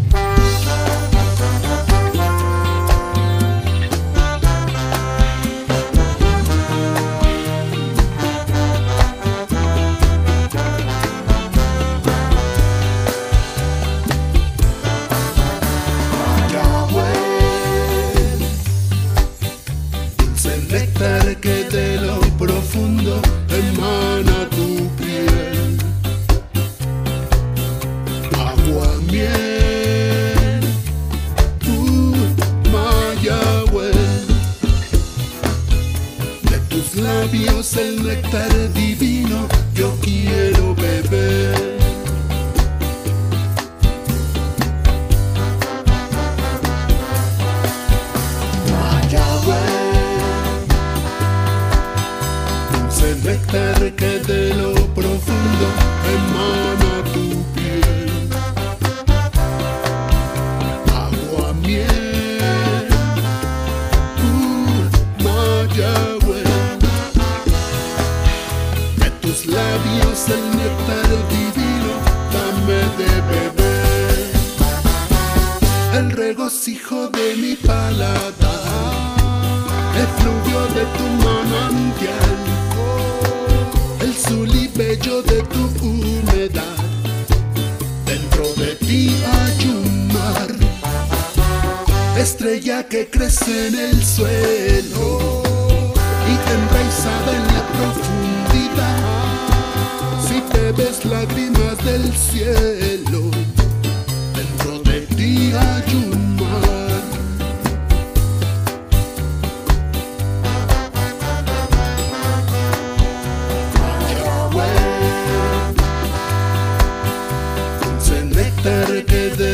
Dulce néctar que de lo profundo emana tu piel. Agua, miel, uh, Mayagüez. De tus labios el néctar divino yo quiero beber. Dulce néctar que de lo profundo emana tu piel. Agua, miel, uh, Mayagüez, de tus labios el néctar divino, dame de beber el regocijo de mi paladar, el de tu humedad, dentro de ti hay un mar, estrella que crece en el suelo y enraizada en la profundidad, si te ves lágrimas del cielo dentro de ti hay un néctar que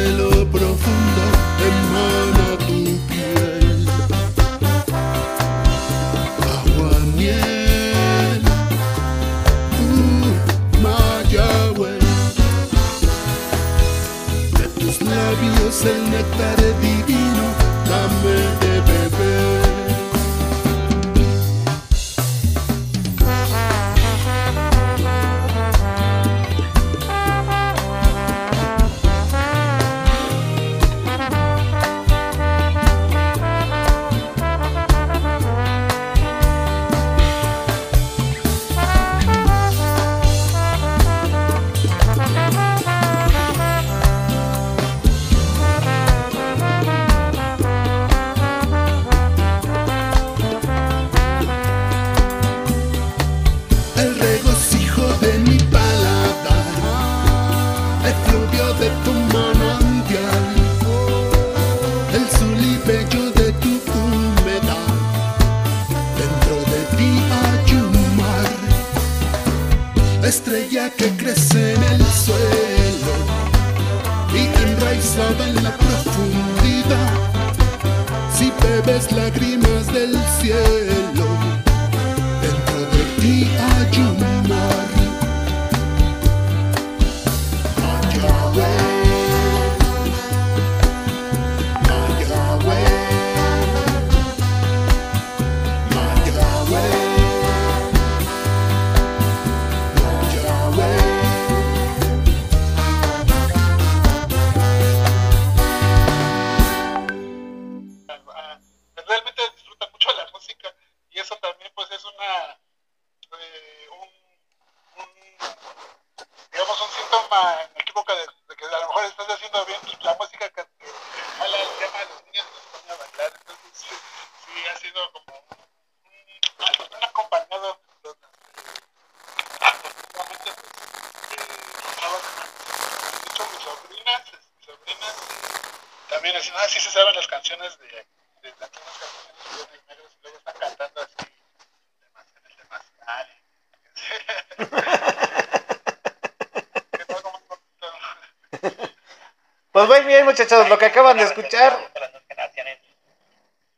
de escuchar.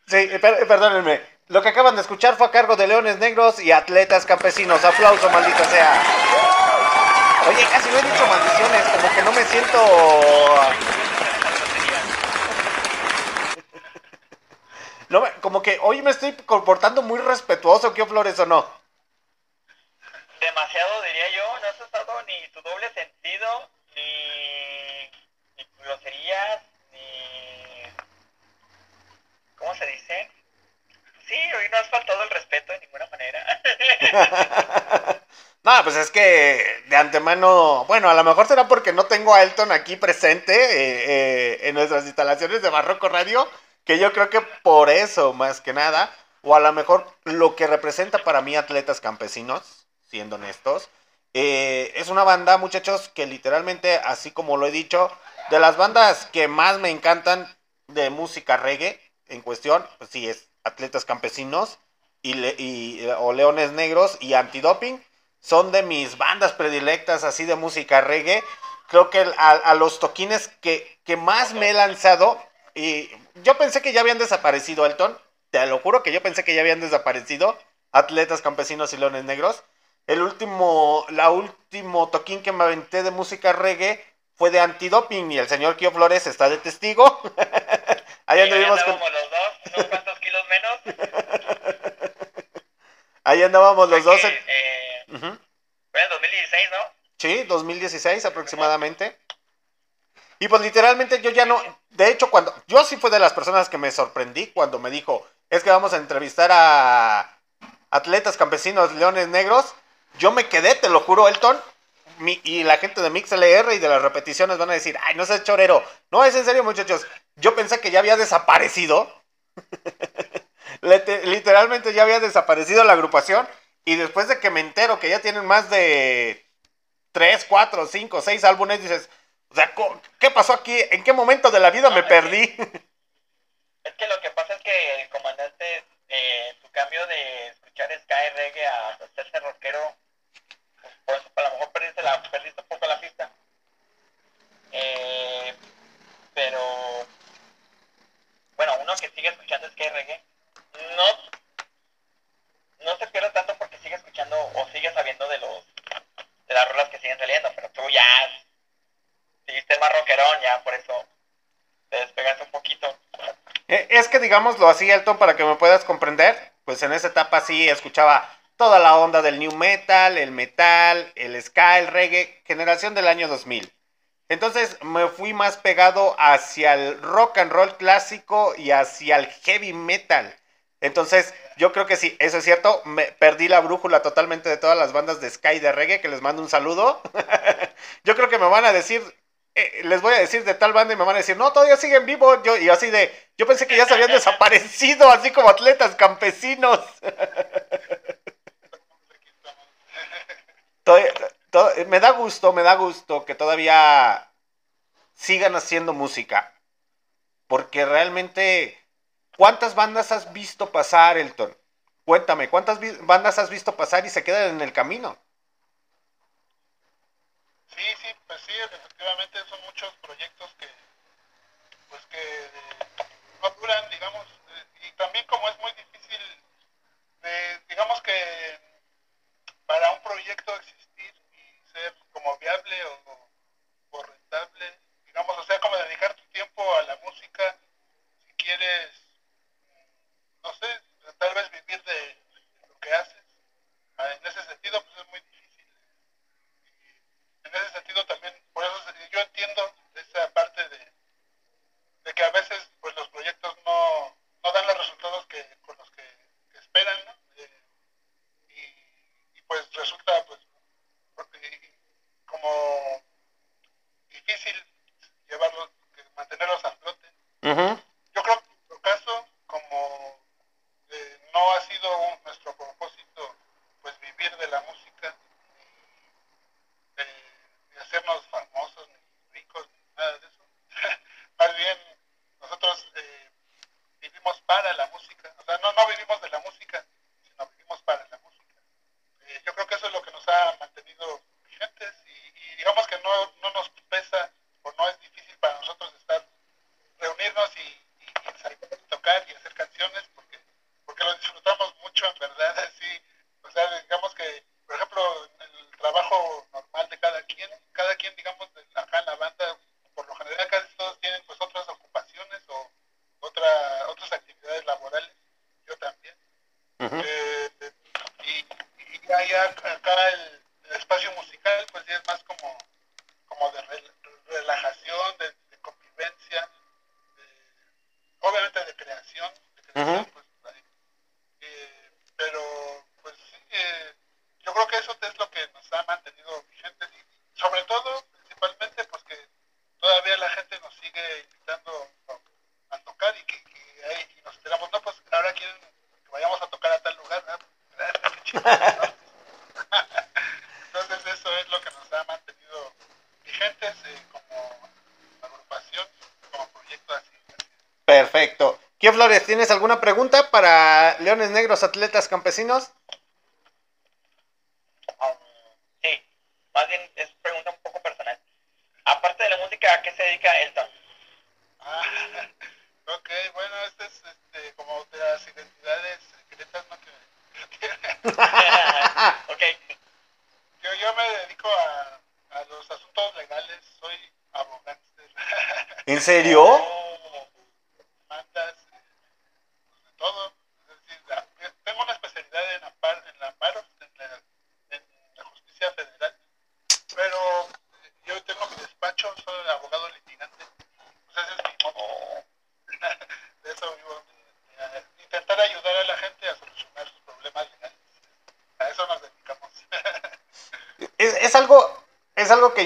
Sí, per- perdónenme. Lo que acaban de escuchar fue a cargo de Leones Negros y Atletas Campesinos. Aplauso, maldita sea. Oye, casi no he dicho maldiciones, como que no me siento. No como que hoy me estoy comportando muy respetuoso, ¿qué Flores o no? Demasiado diría yo, no has usado ni tu doble sentido, ni, ni groserías, ni... ¿Cómo dice? Sí, hoy no has faltado el respeto de ninguna manera. No, pues es que de antemano, bueno, a lo mejor será porque no tengo a Elton aquí presente eh, eh, en nuestras instalaciones de Barroco Radio, que yo creo que por eso, más que nada, o a lo mejor lo que representa para mí Atletas Campesinos, siendo honestos, eh, es una banda, muchachos, que literalmente, así como lo he dicho, de las bandas que más me encantan de música reggae, en cuestión, pues sí, es Atletas Campesinos y, o Leones Negros y Antidoping son de mis bandas predilectas así de música reggae. Creo que a los toquines que, que más me he lanzado, y yo pensé que ya habían desaparecido, Elton, te lo juro que yo pensé que ya habían desaparecido, Atletas Campesinos y Leones Negros. El último, la último toquín que me aventé de música reggae fue de antidoping y el señor Kio Flores está de testigo. Ahí Y anduvimos con, andábamos los dos, unos cuantos kilos menos. ahí andábamos los dos. en- eh, Ujú. fue en el 2016, ¿no? Sí, 2016 aproximadamente. Y pues literalmente yo ya no, de hecho cuando, yo sí fue de las personas que me sorprendí cuando me dijo, es que vamos a entrevistar a atletas campesinos leones negros, yo me quedé, te lo juro, Elton, mi- y la gente de MixLR y de las repeticiones van a decir, ay, no seas chorero. No, es en serio, muchachos, yo pensé que ya había desaparecido. Lite- Literalmente ya había desaparecido la agrupación y después de que me entero que ya tienen más de tres, cuatro, cinco, seis álbumes, dices, o sea, ¿qué pasó aquí? ¿En qué momento de la vida me perdí? Es que lo que pasa es que el comandante, eh, tu cambio de escuchar Sky Reggae a hacerse rockero, pues, pues, a lo mejor perdiste, la, perdiste un poco la pista. Eh, pero, que sigue escuchando Reggae, no, no se pierde tanto porque sigue escuchando o sigue sabiendo de los de las rolas que siguen saliendo, pero tú ya seguiste más rockerón, ya por eso te despegaste un poquito. Eh, Es que digámoslo así, Elton, para que me puedas comprender, pues en esa etapa sí escuchaba toda la onda del new metal, el metal, el ska, el reggae, generación del año 2000. Entonces me fui más pegado hacia el rock and roll clásico y hacia el heavy metal. Entonces, yo creo que sí, eso es cierto. Me perdí la brújula totalmente de todas las bandas de Sky de reggae, que les mando un saludo. yo creo que me van a decir, eh, les voy a decir de tal banda y me van a decir, no, todavía siguen vivo. Yo, y así de, yo pensé que ya se habían desaparecido, así como atletas campesinos. Todavía- to- me da gusto, me da gusto que todavía sigan haciendo música. Porque realmente, ¿cuántas bandas has visto pasar, Elton? Cuéntame, ¿cuántas bandas has visto pasar y se quedan en el camino? Sí, sí, pues sí, efectivamente son muchos proyectos que, pues que no duran, digamos, ¿tienes alguna pregunta para Leones Negros Atletas Campesinos?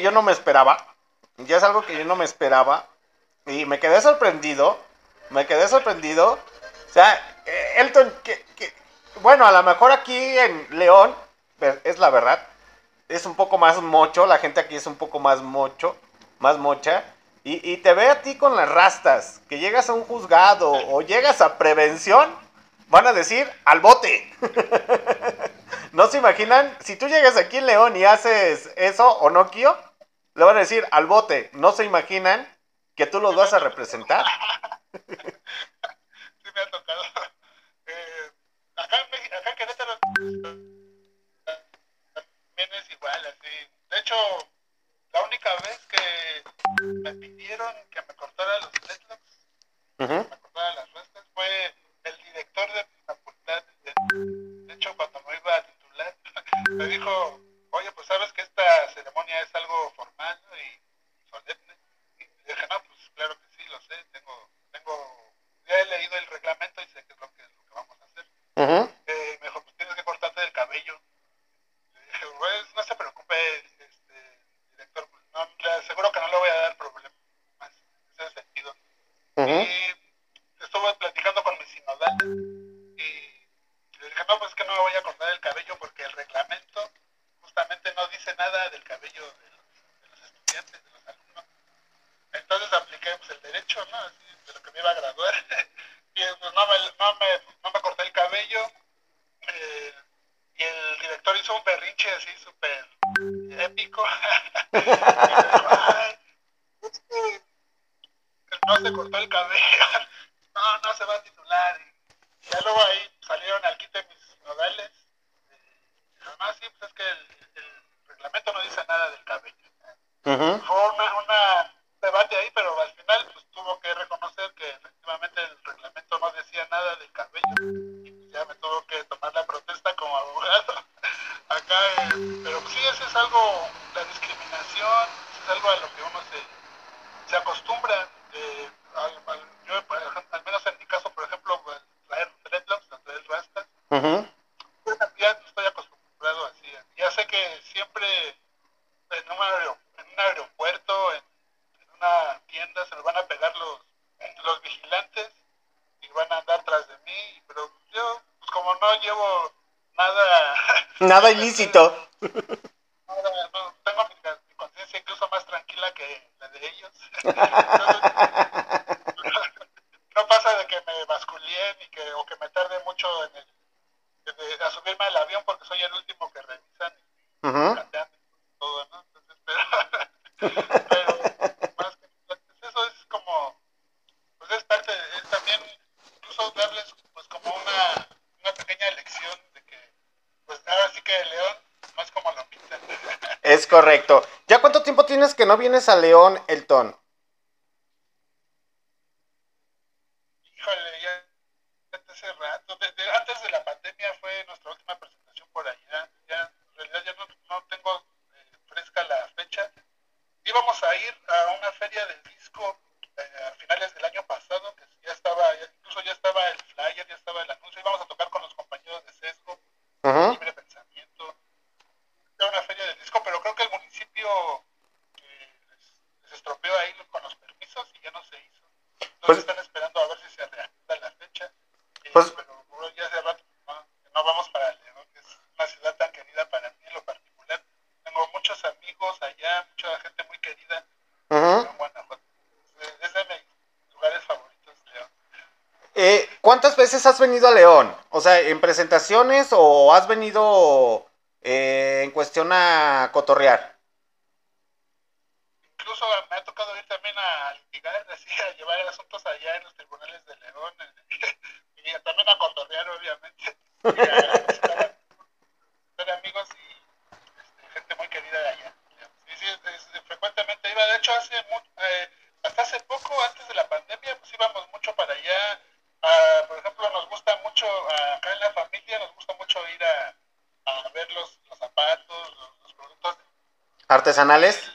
yo no me esperaba. Ya es algo que yo no me esperaba. Y me quedé sorprendido. Me quedé sorprendido. O sea, eh, Elton, que, que, bueno, a lo mejor aquí en León, es la verdad, es un poco más mocho. La gente aquí es un poco más mocho, más mocha. Y, y te ve a ti con las rastas, que llegas a un juzgado o llegas a prevención, van a decir al bote. No se imaginan, si tú llegas aquí en León y haces eso, o Onokio, le van a decir al bote, no se imaginan que tú los vas a representar. sí me ha tocado. Eh, acá, en México, acá en Querétaro también es igual, así. De hecho, la única vez que me pidieron que me cortara los dreadlocks uh -huh. me dijo, oye, pues sabes que esta ceremonia es algo a León Elton? Híjole, ya desde hace rato, desde antes de la pandemia fue nuestra última presentación por allá. Ya, en realidad ya no, no tengo eh, fresca la fecha. Íbamos a ir a una feria del disco has venido a León? O sea, ¿en presentaciones o has venido eh, en cuestión a cotorrear? artesanales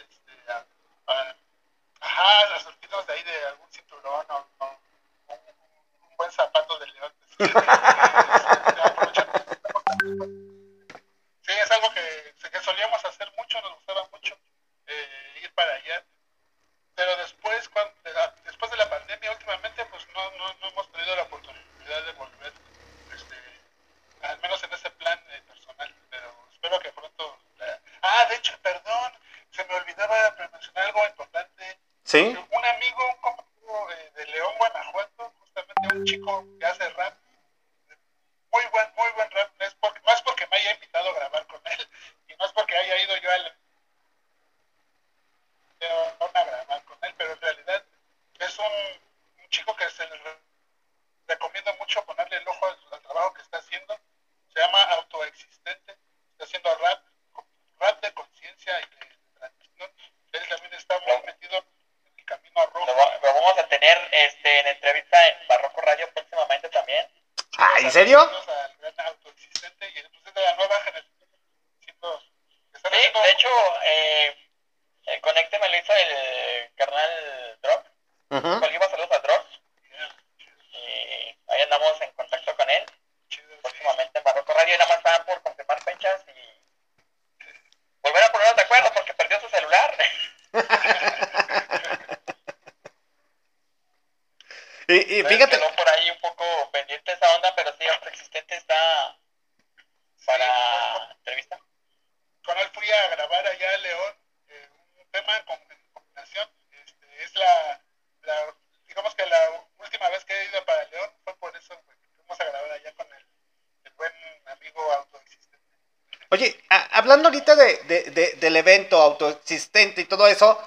y todo eso.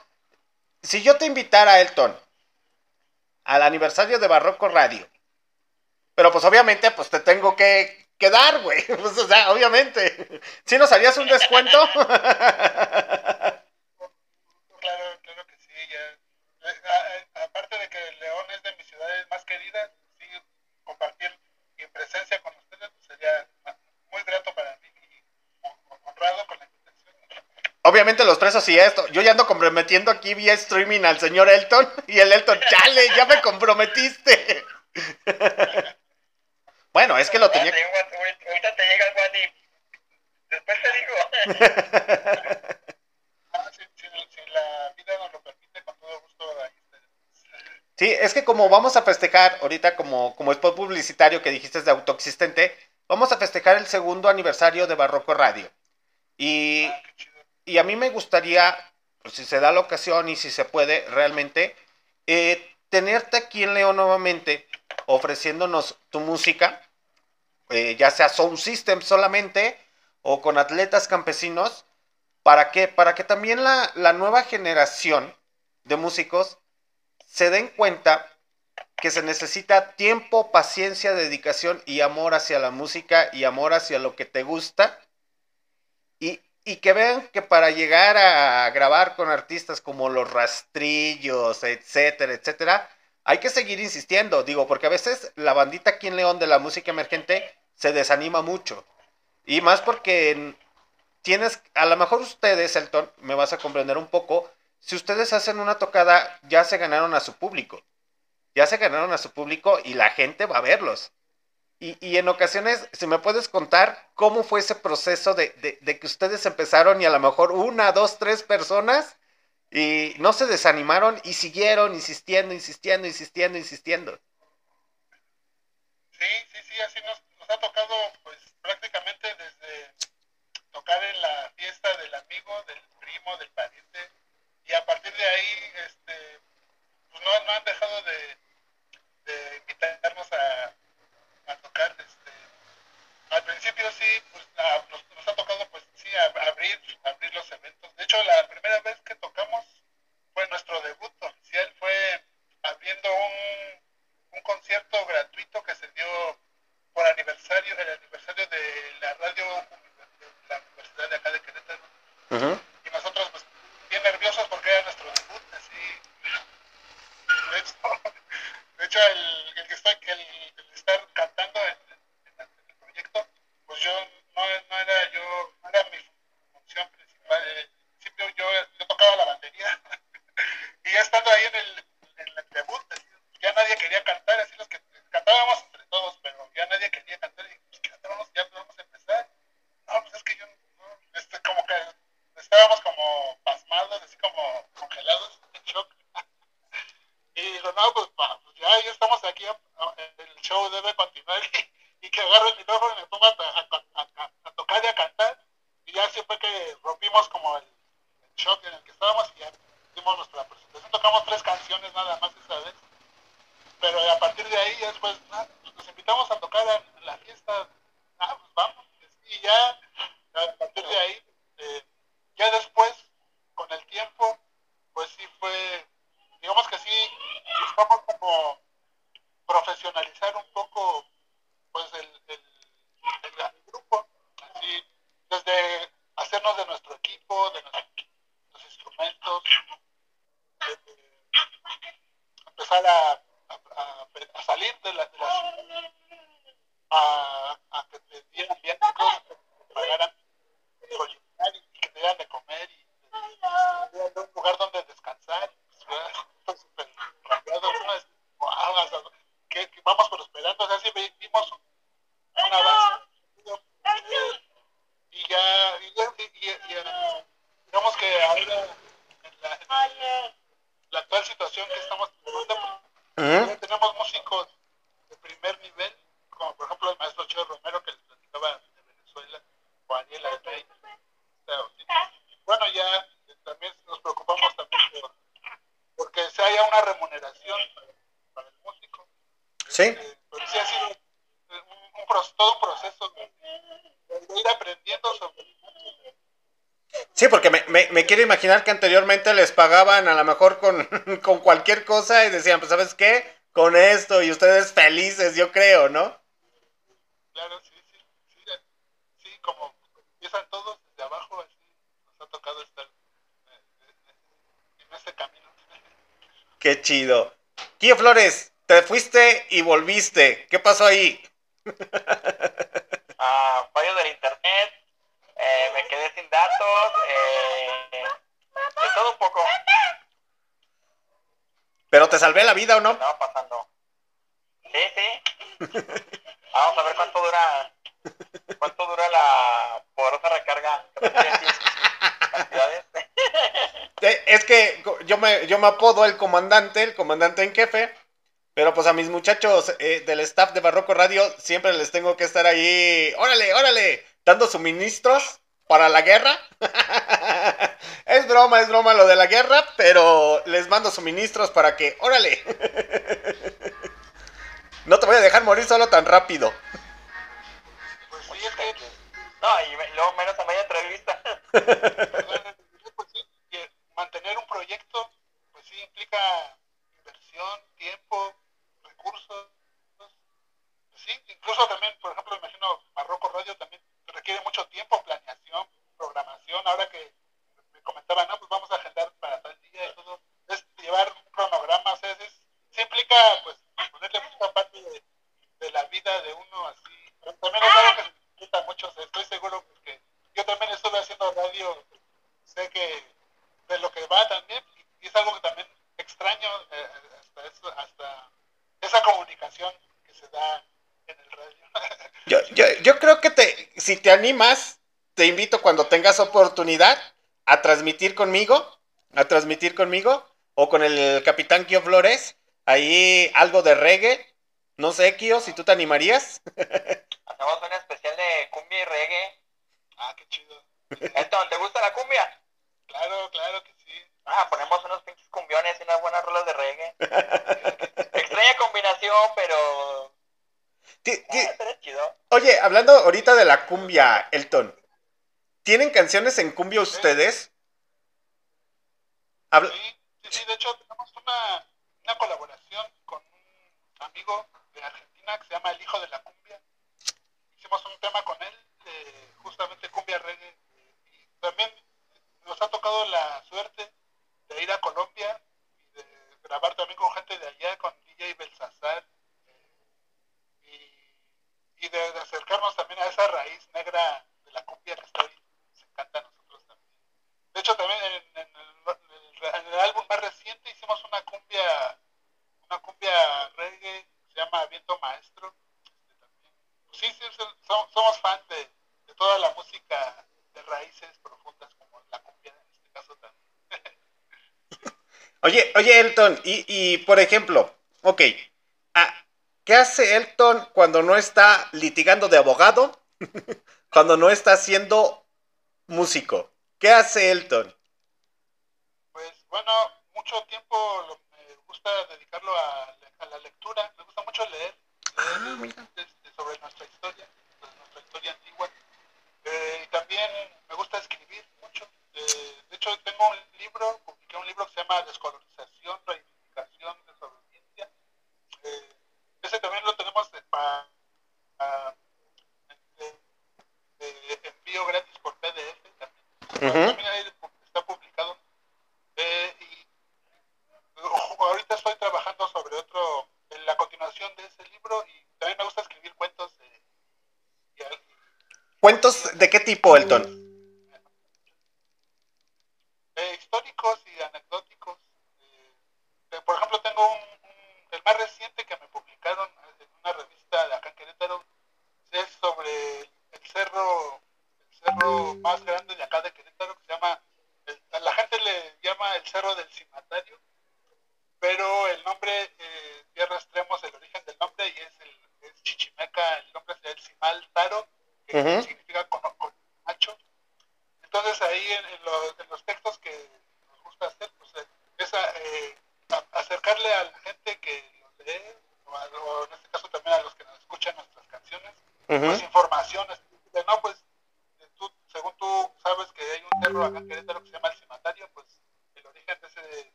Si yo te invitara a Elton al aniversario de Barroco Radio, pero pues obviamente pues te tengo que quedar, güey. Pues, o sea, obviamente. ¿Sí nos harías un descuento? pesos y esto. Yo ya ando comprometiendo aquí vía streaming al señor Elton. Y el Elton, chale, ya me comprometiste. bueno, es que lo tenía. Ahorita te llega el WhatsApp después te digo. Sí, es que como vamos a festejar ahorita como, como spot publicitario que dijiste de autoexistente, vamos a festejar el segundo aniversario de Barroco Radio. Y, ah, y a mí me gustaría, pues, si se da la ocasión y si se puede realmente, eh, tenerte aquí en León nuevamente ofreciéndonos tu música, eh, ya sea Sound System solamente o con atletas campesinos. ¿Para qué? Para que también la, la nueva generación de músicos se den cuenta que se necesita tiempo, paciencia, dedicación y amor hacia la música y amor hacia lo que te gusta. Y, y que vean que para llegar a grabar con artistas como los rastrillos, etcétera, etcétera, hay que seguir insistiendo. Digo, porque a veces la bandita aquí en León de la música emergente se desanima mucho. Y más porque tienes, a lo mejor ustedes, Elton, me vas a comprender un poco, si ustedes hacen una tocada, ya se ganaron a su público. Ya se ganaron a su público y la gente va a verlos. Y, en ocasiones, si me puedes contar cómo fue ese proceso de, de, de, que ustedes empezaron y a lo mejor una, dos, tres personas y no se desanimaron y siguieron insistiendo, insistiendo, insistiendo, insistiendo. Sí, sí, sí, así nos, nos ha tocado pues prácticamente desde tocar en la fiesta del amigo, del primo, del pariente y a partir de ahí este pues no, no han dejado de, de invitarnos a, a tocar este sí pues a, nos, nos, ha tocado pues sí a, abrir abrir los eventos. De hecho la imaginar que anteriormente les pagaban a lo mejor con, con cualquier cosa y decían, pues sabes qué, con esto y ustedes felices, yo creo, ¿no? Claro, sí, sí, sí, sí como empiezan todos desde abajo, así nos ha tocado estar en este camino. Qué chido. Kio Flores, te fuiste y volviste. ¿Qué pasó ahí? salvé la vida o no. Estaba pasando. Sí, sí. Vamos a ver cuánto dura. ¿Cuánto dura la poderosa recarga? Eh, es que yo me, yo me apodo el comandante, el comandante en jefe. Pero pues a mis muchachos eh, del staff de Barroco Radio siempre les tengo que estar ahí, órale, órale, dando suministros para la guerra broma, es broma lo de la guerra, pero les mando suministros para que, órale. No te voy a dejar morir solo tan rápido. Pues fíjate. No, y luego menos a media entrevista. te animas, te invito cuando tengas oportunidad a transmitir conmigo, a transmitir conmigo o con el capitán Kio Flores, ahí algo de reggae. No sé, Kio, si tú te animarías. hablando ahorita de la cumbia, Elton, ¿tienen canciones en cumbia ustedes? juntas como la cumbia, en este caso también. oye, oye, Elton, y, y por ejemplo, ok, ah, ¿qué hace Elton cuando no está litigando de abogado? cuando no está siendo músico. ¿Qué hace Elton? Pues bueno, mucho tiempo me gusta dedicarlo a, la lectura, me gusta mucho leer, ah, este, sobre nuestra historia, nuestra historia antigua. Eh, y también eh, de hecho, tengo un libro, publiqué un libro que se llama Descolonización, Reivindicación, Desobediencia. Eh, ese también lo tenemos para este, envío gratis por PDF también. Uh está publicado. Eh, y ahorita estoy trabajando sobre otro, en la continuación de ese libro y también me gusta escribir cuentos. Eh, y, y, ¿Cuentos de qué tipo, Elton?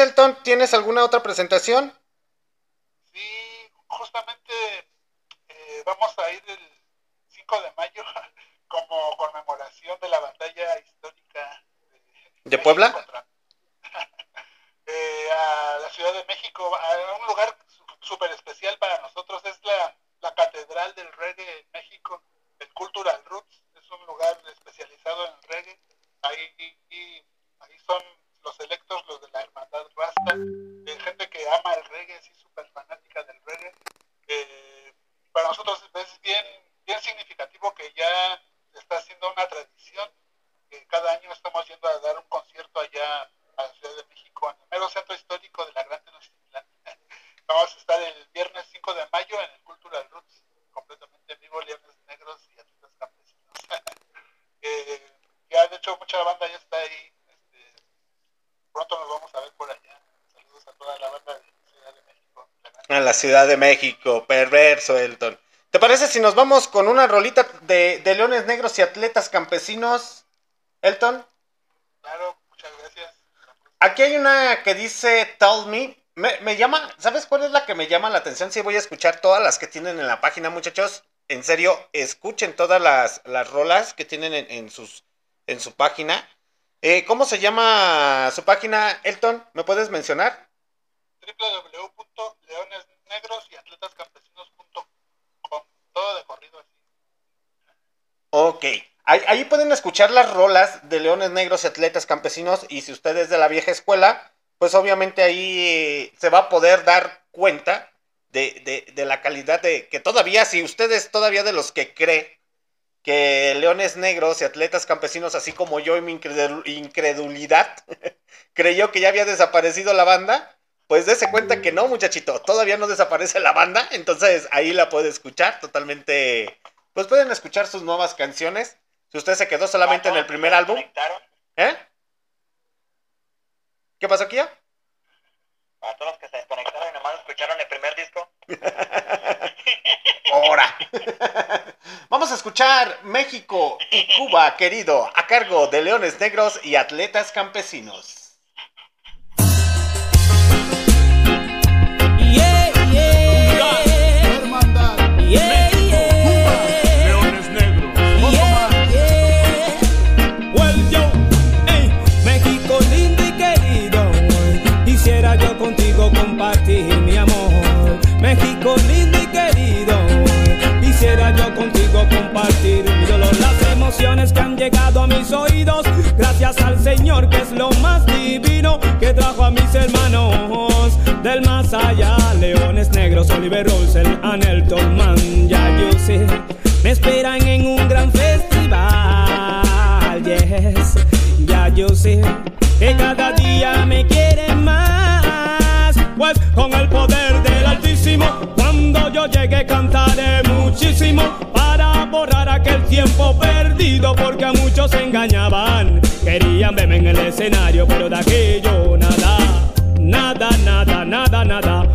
Elton? ¿Tienes alguna otra presentación? Ciudad de México, perverso, Elton. ¿Te parece si nos vamos con una rolita de, de Leones Negros y Atletas Campesinos, Elton? Claro, muchas gracias. Aquí hay una que dice Tell Me. Me, me llama, ¿sabes cuál es la que me llama la atención? Sí, voy a escuchar todas las que tienen en la página, muchachos. En serio, escuchen todas las, las rolas que tienen en, en sus, en su página. Eh, ¿Cómo se llama su página, Elton? ¿Me puedes mencionar? www.leonesnegros y atletascampesinos.com. Todo de corrido así. Ok. Ahí, pueden escuchar las rolas de Leones Negros Atletas Campesinos. Y si usted es de la vieja escuela, pues obviamente ahí eh, se va a poder dar cuenta de, de- de la calidad de que todavía, si usted es todavía de los que cree que Leones Negros y Atletas Campesinos, así como yo y mi incredul- incredulidad, creyó que ya había desaparecido la banda, pues dése cuenta que no, muchachito, todavía no desaparece la banda, entonces ahí la puede escuchar totalmente, pues pueden escuchar sus nuevas canciones. Si usted se quedó solamente en el primer álbum, ¿eh? ¿Qué pasó aquí ya? para todos los que se desconectaron y nomás escucharon el primer disco. Ahora. Vamos a escuchar México y Cuba, querido, a cargo de Leones Negros y Atletas Campesinos. Que han llegado a mis oídos, gracias al Señor que es lo más divino que trajo a mis hermanos del más allá. Leones negros, Oliver Russell, Anelton Man, ya yo sé, me esperan en un gran festival. Yes, ya yo sé que cada día me quieren más. Pues con el poder del Altísimo, cuando yo llegue cantaré muchísimo para borrar aquel tiempo perdido porque a muchos se engañaban. Querían verme en el escenario, pero de aquello nada. Nada, nada, nada, nada.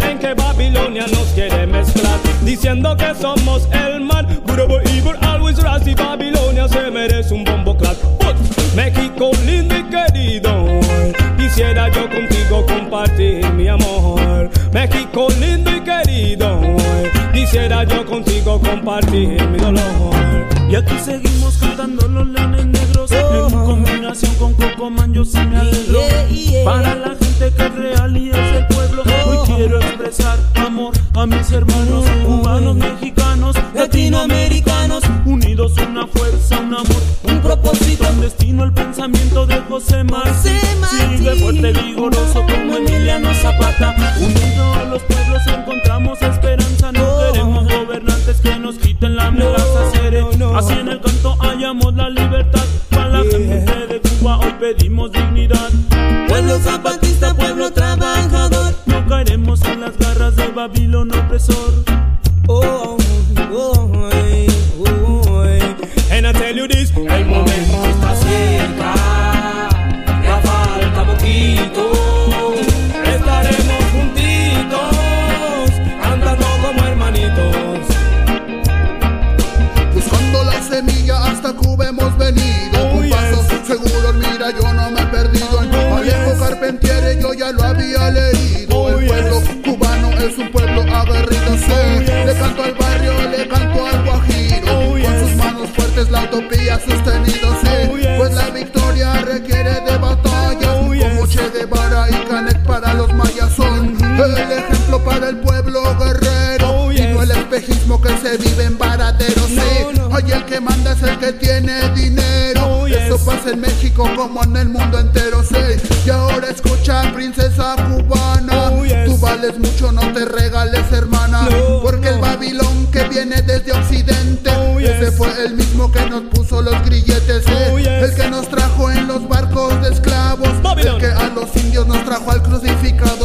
En que Babilonia nos quiere mezclar. Diciendo que somos el mal, good over evil, always rise Babilonia se merece un bombo clap. México lindo y querido, quisiera yo contigo compartir mi amor. México lindo y querido, quisiera yo contigo compartir mi dolor. Y aquí seguimos cantando los leones negros En combinación con Cocoman yo sí me alegro Yeah, yeah. Para la gente que es real y es el pueblo quiero expresar amor a mis hermanos Cubanos, mexicanos, latinoamericanos Unidos una fuerza, un amor, un propósito Un destino, el pensamiento de José Martí Sigue fuerte, vigoroso como Emiliano Zapata. Unidos los pueblos encontramos esperanza. No queremos gobernantes que nos quiten la amenaza. Seré Así en el canto hallamos la libertad. Para la gente de Cuba hoy pedimos dignidad. Pueblo zapatista, Babilón oppressor. Oh, oh, oh, oh, oh. And I tell you this, el momento está cerca. Ya falta poquito. Estaremos juntitos, andando como hermanitos. Buscando la semilla hasta Cuba hemos venido como en el mundo entero, sé. Y ahora escucha, princesa cubana. Oh, yes. Tú vales mucho, no te regales, hermana. No, Porque el. Babilón que viene desde Occidente, Oh, yes. ese fue el mismo que nos puso los grilletes, eh. Oh, yes. El que nos trajo en los barcos de esclavos. Babylon. El que a los indios nos trajo al crucificado,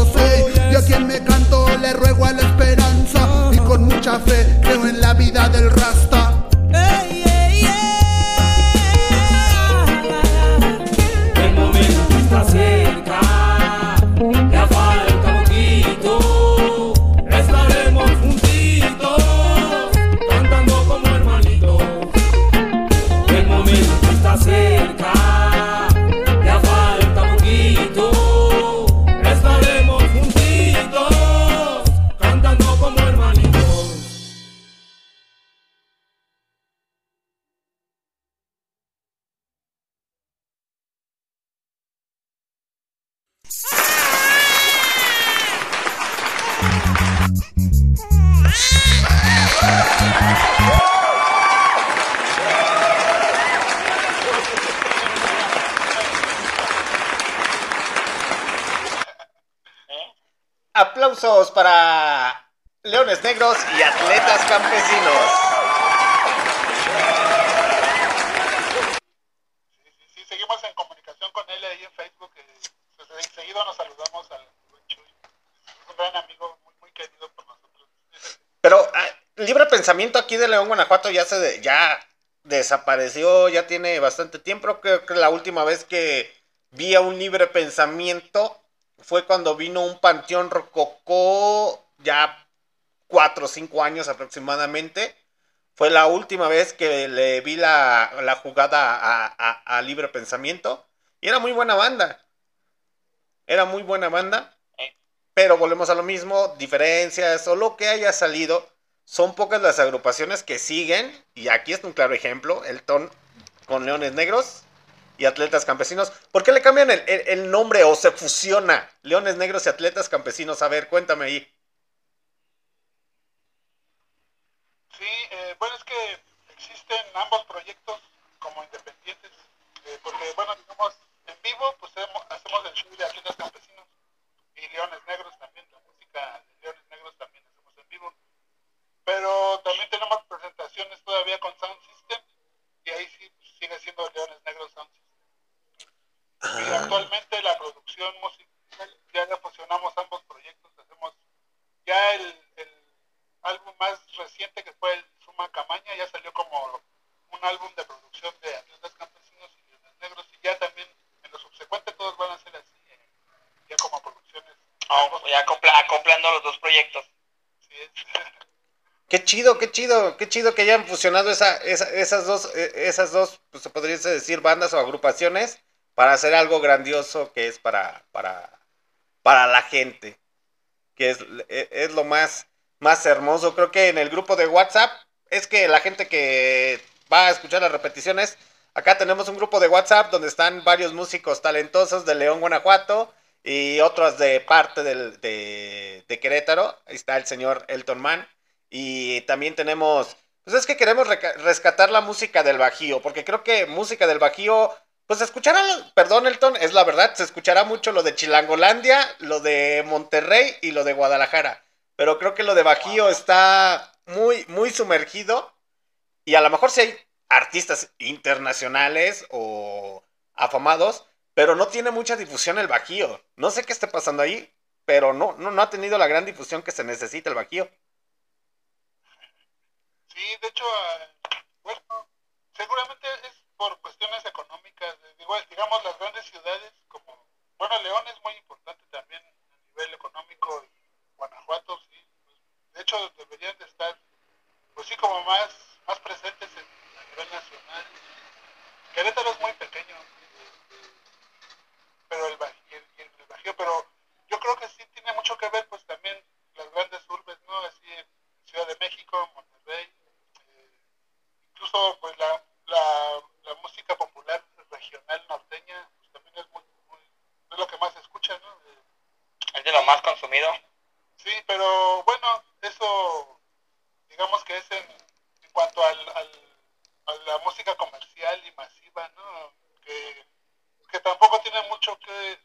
Leones Negros y Atletas Campesinos. Sí, sí, sí, seguimos en comunicación con él ahí en Facebook. eh, pues, seguido nos saludamos al buen Chuy. Es un gran amigo, muy, muy querido por nosotros. Pero ah, Libre Pensamiento aquí de León, Guanajuato ya se de- ya desapareció, ya tiene bastante tiempo. Creo que la última vez que vi a un Libre Pensamiento fue cuando vino un Panteón Rococó ya cuatro o cinco años aproximadamente. Fue la última vez que le vi la, jugada a, Libre Pensamiento. Y era muy buena banda. Era muy buena banda. Pero volvemos a lo mismo, diferencias o lo que haya salido. Son pocas las agrupaciones que siguen. Y aquí es un claro ejemplo. El ton con Leones Negros y Atletas Campesinos. ¿Por qué le cambian el- el nombre o se fusiona Leones Negros y Atletas Campesinos? A ver, cuéntame ahí. Sí, eh, bueno, es que existen ambos proyectos como independientes, eh, porque, bueno, digamos, en vivo, pues hemos- hacemos el show de Atletas Campesinos y Leones Negros también, la música de Leones Negros también hacemos en vivo. Pero también tenemos presentaciones todavía con Sound System y ahí sí pues, sigue siendo Leones Negros Sound System. Y actualmente la producción musical, ya ya fusionamos ambos proyectos, hacemos ya el, el álbum más reciente que fue el Camaña, ya salió como un álbum de producción de Atletas Campesinos y Leones Negros y ya también en lo subsecuente todos van a ser así, eh, ya como producciones. Oh, ya acopla- acoplando los dos proyectos. Sí, es. Qué chido, qué chido, qué chido que hayan fusionado esa, esa- esas dos, eh, esas dos, pues se podría decir bandas o agrupaciones para hacer algo grandioso que es para, para, para la gente. Que es, eh, es lo más, más hermoso. Creo que en el grupo de WhatsApp es que la gente que va a escuchar las repeticiones, acá tenemos un grupo de WhatsApp donde están varios músicos talentosos de León, Guanajuato y otros de parte del- de, de Querétaro. Ahí está el señor Elton Man. Y también tenemos, pues es que queremos rescatar la música del Bajío, porque creo que música del Bajío, pues se escuchará, perdón Elton, es la verdad, se escuchará mucho lo de Chilangolandia, lo de Monterrey y lo de Guadalajara. Pero creo que lo de Bajío está muy, muy sumergido. Y a lo mejor si hay artistas internacionales o afamados, pero no tiene mucha difusión el Bajío. No sé qué esté pasando ahí, pero no, no, no ha tenido la gran difusión que se necesita el Bajío. Sí, de hecho, eh, bueno, seguramente es por cuestiones económicas. eh, digo, digamos, las grandes ciudades como, bueno, León es muy importante también a nivel económico y Guanajuato, sí. De hecho, deberían de estar, pues sí, como más, más presentes en- a nivel nacional. Querétaro es muy pequeño, eh, pero el el, el Bajío, pero yo creo que sí tiene mucho que ver, pues también las grandes urbes, ¿no? Así en Ciudad de México, Monterrey, eh, incluso pues la, la, la música popular regional norteña, pues también es muy, muy es lo que más se escucha, ¿no? Eh, Es de lo más consumido. sí, pero bueno, eso, digamos que es en, en cuanto al, al, a la música comercial y masiva, ¿no? Que, que tampoco tiene mucho que,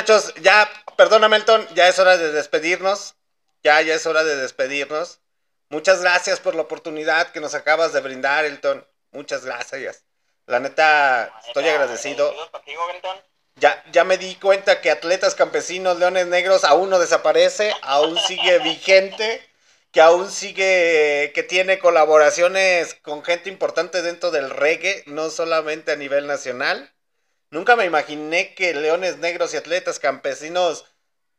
muchachos, ya, perdona Melton, ya es hora de despedirnos. Ya, ya es hora de despedirnos. Muchas gracias por la oportunidad que nos acabas de brindar, Elton. Muchas gracias. La neta, estoy agradecido. Ya, ya me di cuenta que Atletas Campesinos, Leones Negros aún no desaparece, aún sigue vigente, que aún sigue, que tiene colaboraciones con gente importante dentro del reggae, no solamente a nivel nacional. Nunca me imaginé que leones negros y atletas campesinos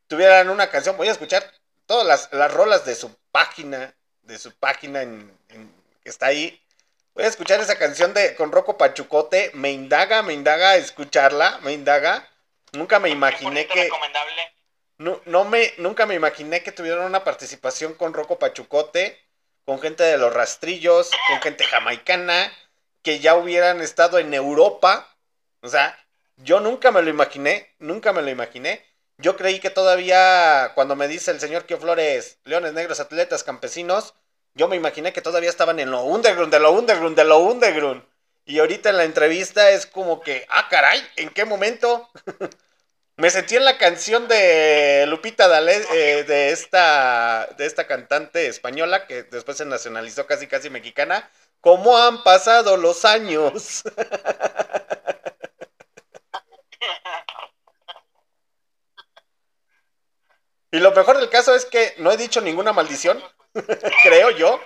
tuvieran una canción. Voy a escuchar todas las, las rolas de su página, de su página en, que está ahí. Voy a escuchar esa canción de con Rocco Pachucote. Me indaga, me indaga escucharla, me indaga. Nunca me imaginé que. Recomendable. No, no, me, nunca me imaginé que tuvieran una participación con Rocco Pachucote, con gente de los rastrillos, con gente jamaicana, que ya hubieran estado en Europa o sea, yo nunca me lo imaginé, nunca me lo imaginé. Yo creí que todavía, cuando me dice el señor Kio Flores, Leones Negros, Atletas, Campesinos, yo me imaginé que todavía estaban en lo underground, de lo underground, de lo underground. Y ahorita en la entrevista es como que, ah, caray, ¿en qué momento? me sentí en la canción de Lupita D'Alessio, eh, de, esta, de esta cantante española que después se nacionalizó casi casi mexicana. ¿Cómo han pasado los años? y lo mejor del caso es que no he dicho ninguna maldición, creo yo.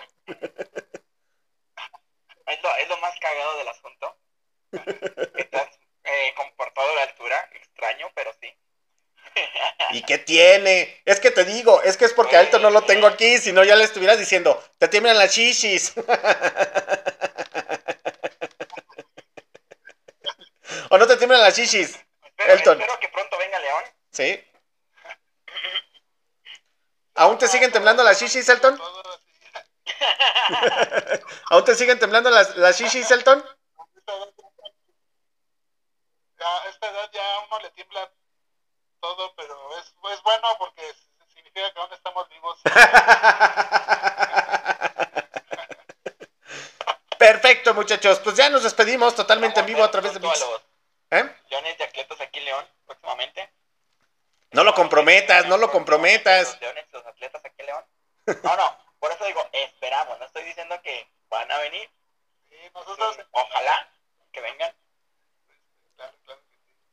Es lo, es lo más cagado del asunto. Has eh, comportado a la altura, extraño, pero sí. ¿Y qué tiene? Es que te digo, es que es porque a Alto no lo tengo aquí, si no ya le estuvieras diciendo, te tiemblan las shishis. ¿O no te tiemblan las? Espero, Elton. espero que pronto venga León. ¿Sí? ¿Aún te siguen temblando las shishis, Elton? ¿Aún te siguen temblando las, las shishis, Elton? Ya, a esta edad ya a uno le tiembla todo, pero es, es bueno porque significa que aún estamos vivos. Perfecto, muchachos. Pues ya nos despedimos totalmente en vivo a través de Mix. ¿Eh? Leones de atletas aquí en León, próximamente. No lo comprometas, no lo comprometas. Los leones, los atletas aquí en León. No, no, por eso digo, esperamos. No estoy diciendo que van a venir. nosotros... Ojalá que vengan.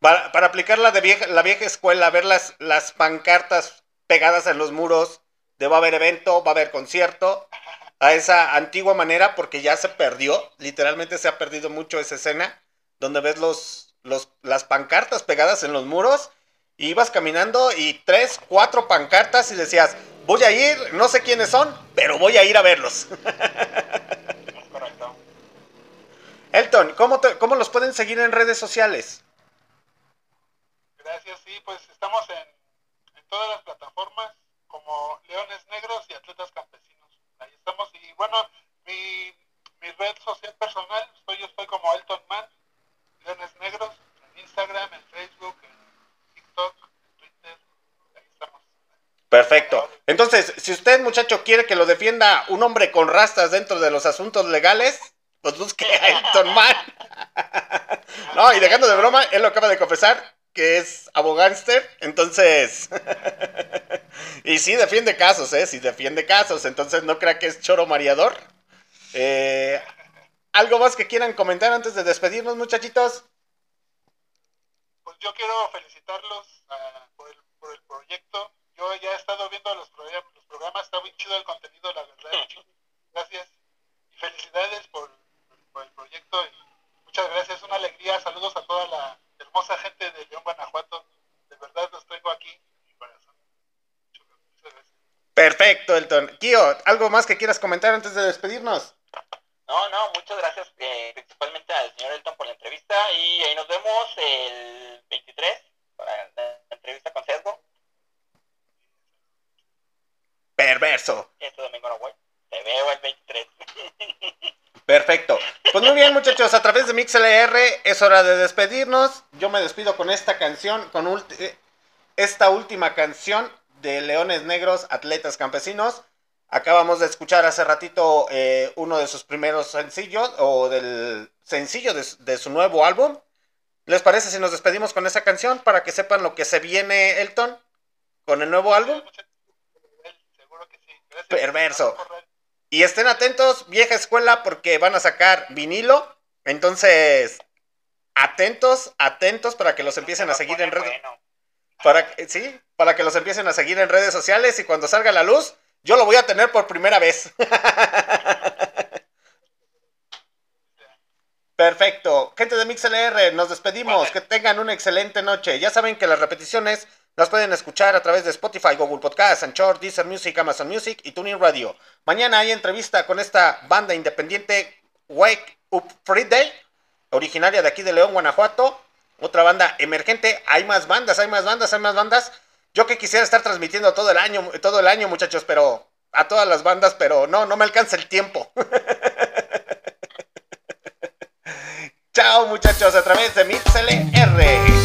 Para, para aplicar la de vieja, la vieja escuela, ver las, las pancartas pegadas en los muros de va a haber evento, va a haber concierto, a esa antigua manera, porque ya se perdió, literalmente se ha perdido mucho esa escena, donde ves los, los, las pancartas pegadas en los muros, y ibas caminando y tres, cuatro pancartas y decías, voy a ir, no sé quiénes son, pero voy a ir a verlos. Es correcto. Elton, ¿cómo, te- ¿cómo los pueden seguir en redes sociales? Gracias, sí, pues estamos en, en todas las plataformas como Leones Negros y Atletas Campesinos. Ahí estamos. Y bueno, mi, mi red social personal, estoy, yo estoy como Elton Man, Leones Negros, en Instagram, en Facebook, en TikTok, en Twitter. Ahí estamos. Perfecto. Entonces, si usted, muchacho, quiere que lo defienda un hombre con rastas dentro de los asuntos legales, pues busque a Elton Man. no, y dejando de broma, él lo acaba de confesar que es abogánster, entonces... y sí defiende casos, ¿eh? Sí defiende casos, entonces no crea que es choro mareador. Eh, ¿Algo más que quieran comentar antes de despedirnos, muchachitos? Pues yo quiero felicitarlos ah, por, el, por el proyecto. Yo ya he estado viendo los, program- los programas, está muy chido el contenido, la verdad. Gracias y felicidades por, por el proyecto. Y muchas gracias, una alegría. Saludos a toda la hermosa gente de León, Guanajuato. De verdad los traigo aquí en mi corazón. Muchas gracias. Perfecto, Elton. Kio, ¿algo más que quieras comentar antes de despedirnos? No, no, muchas gracias eh, principalmente al señor Elton por la entrevista y ahí nos vemos el 23 para la entrevista con Sesgo. Este domingo no voy. Te veo el 23. Perfecto. Pues muy bien, muchachos, a través de MixLR es hora de despedirnos. Yo me despido con esta canción, con ulti- eh, esta última canción de Leones Negros, Atletas Campesinos. Acabamos de escuchar hace ratito eh, uno de sus primeros sencillos, o del sencillo de, su- de su nuevo álbum. ¿Les parece si nos despedimos con esa canción para que sepan lo que se viene, Elton, con el nuevo álbum? Perverso. Y estén atentos, vieja escuela, porque van a sacar vinilo. Entonces, atentos, atentos para que los empiecen a seguir en redes. Para sí, para que los empiecen a seguir en redes sociales y cuando salga la luz, yo lo voy a tener por primera vez. Perfecto. Gente de MixLR, nos despedimos. Que tengan una excelente noche. Ya saben que las repeticiones las pueden escuchar a través de Spotify, Google Podcast, Anchor, Deezer Music, Amazon Music y TuneIn Radio. Mañana hay entrevista con esta banda independiente Wake Up Friday, originaria de aquí de León, Guanajuato. Otra banda emergente. Hay más bandas, hay más bandas, hay más bandas. Yo que quisiera estar transmitiendo todo el año, todo el año, muchachos, pero a todas las bandas, pero no, no me alcanza el tiempo. Chao, muchachos, a través de MixLR.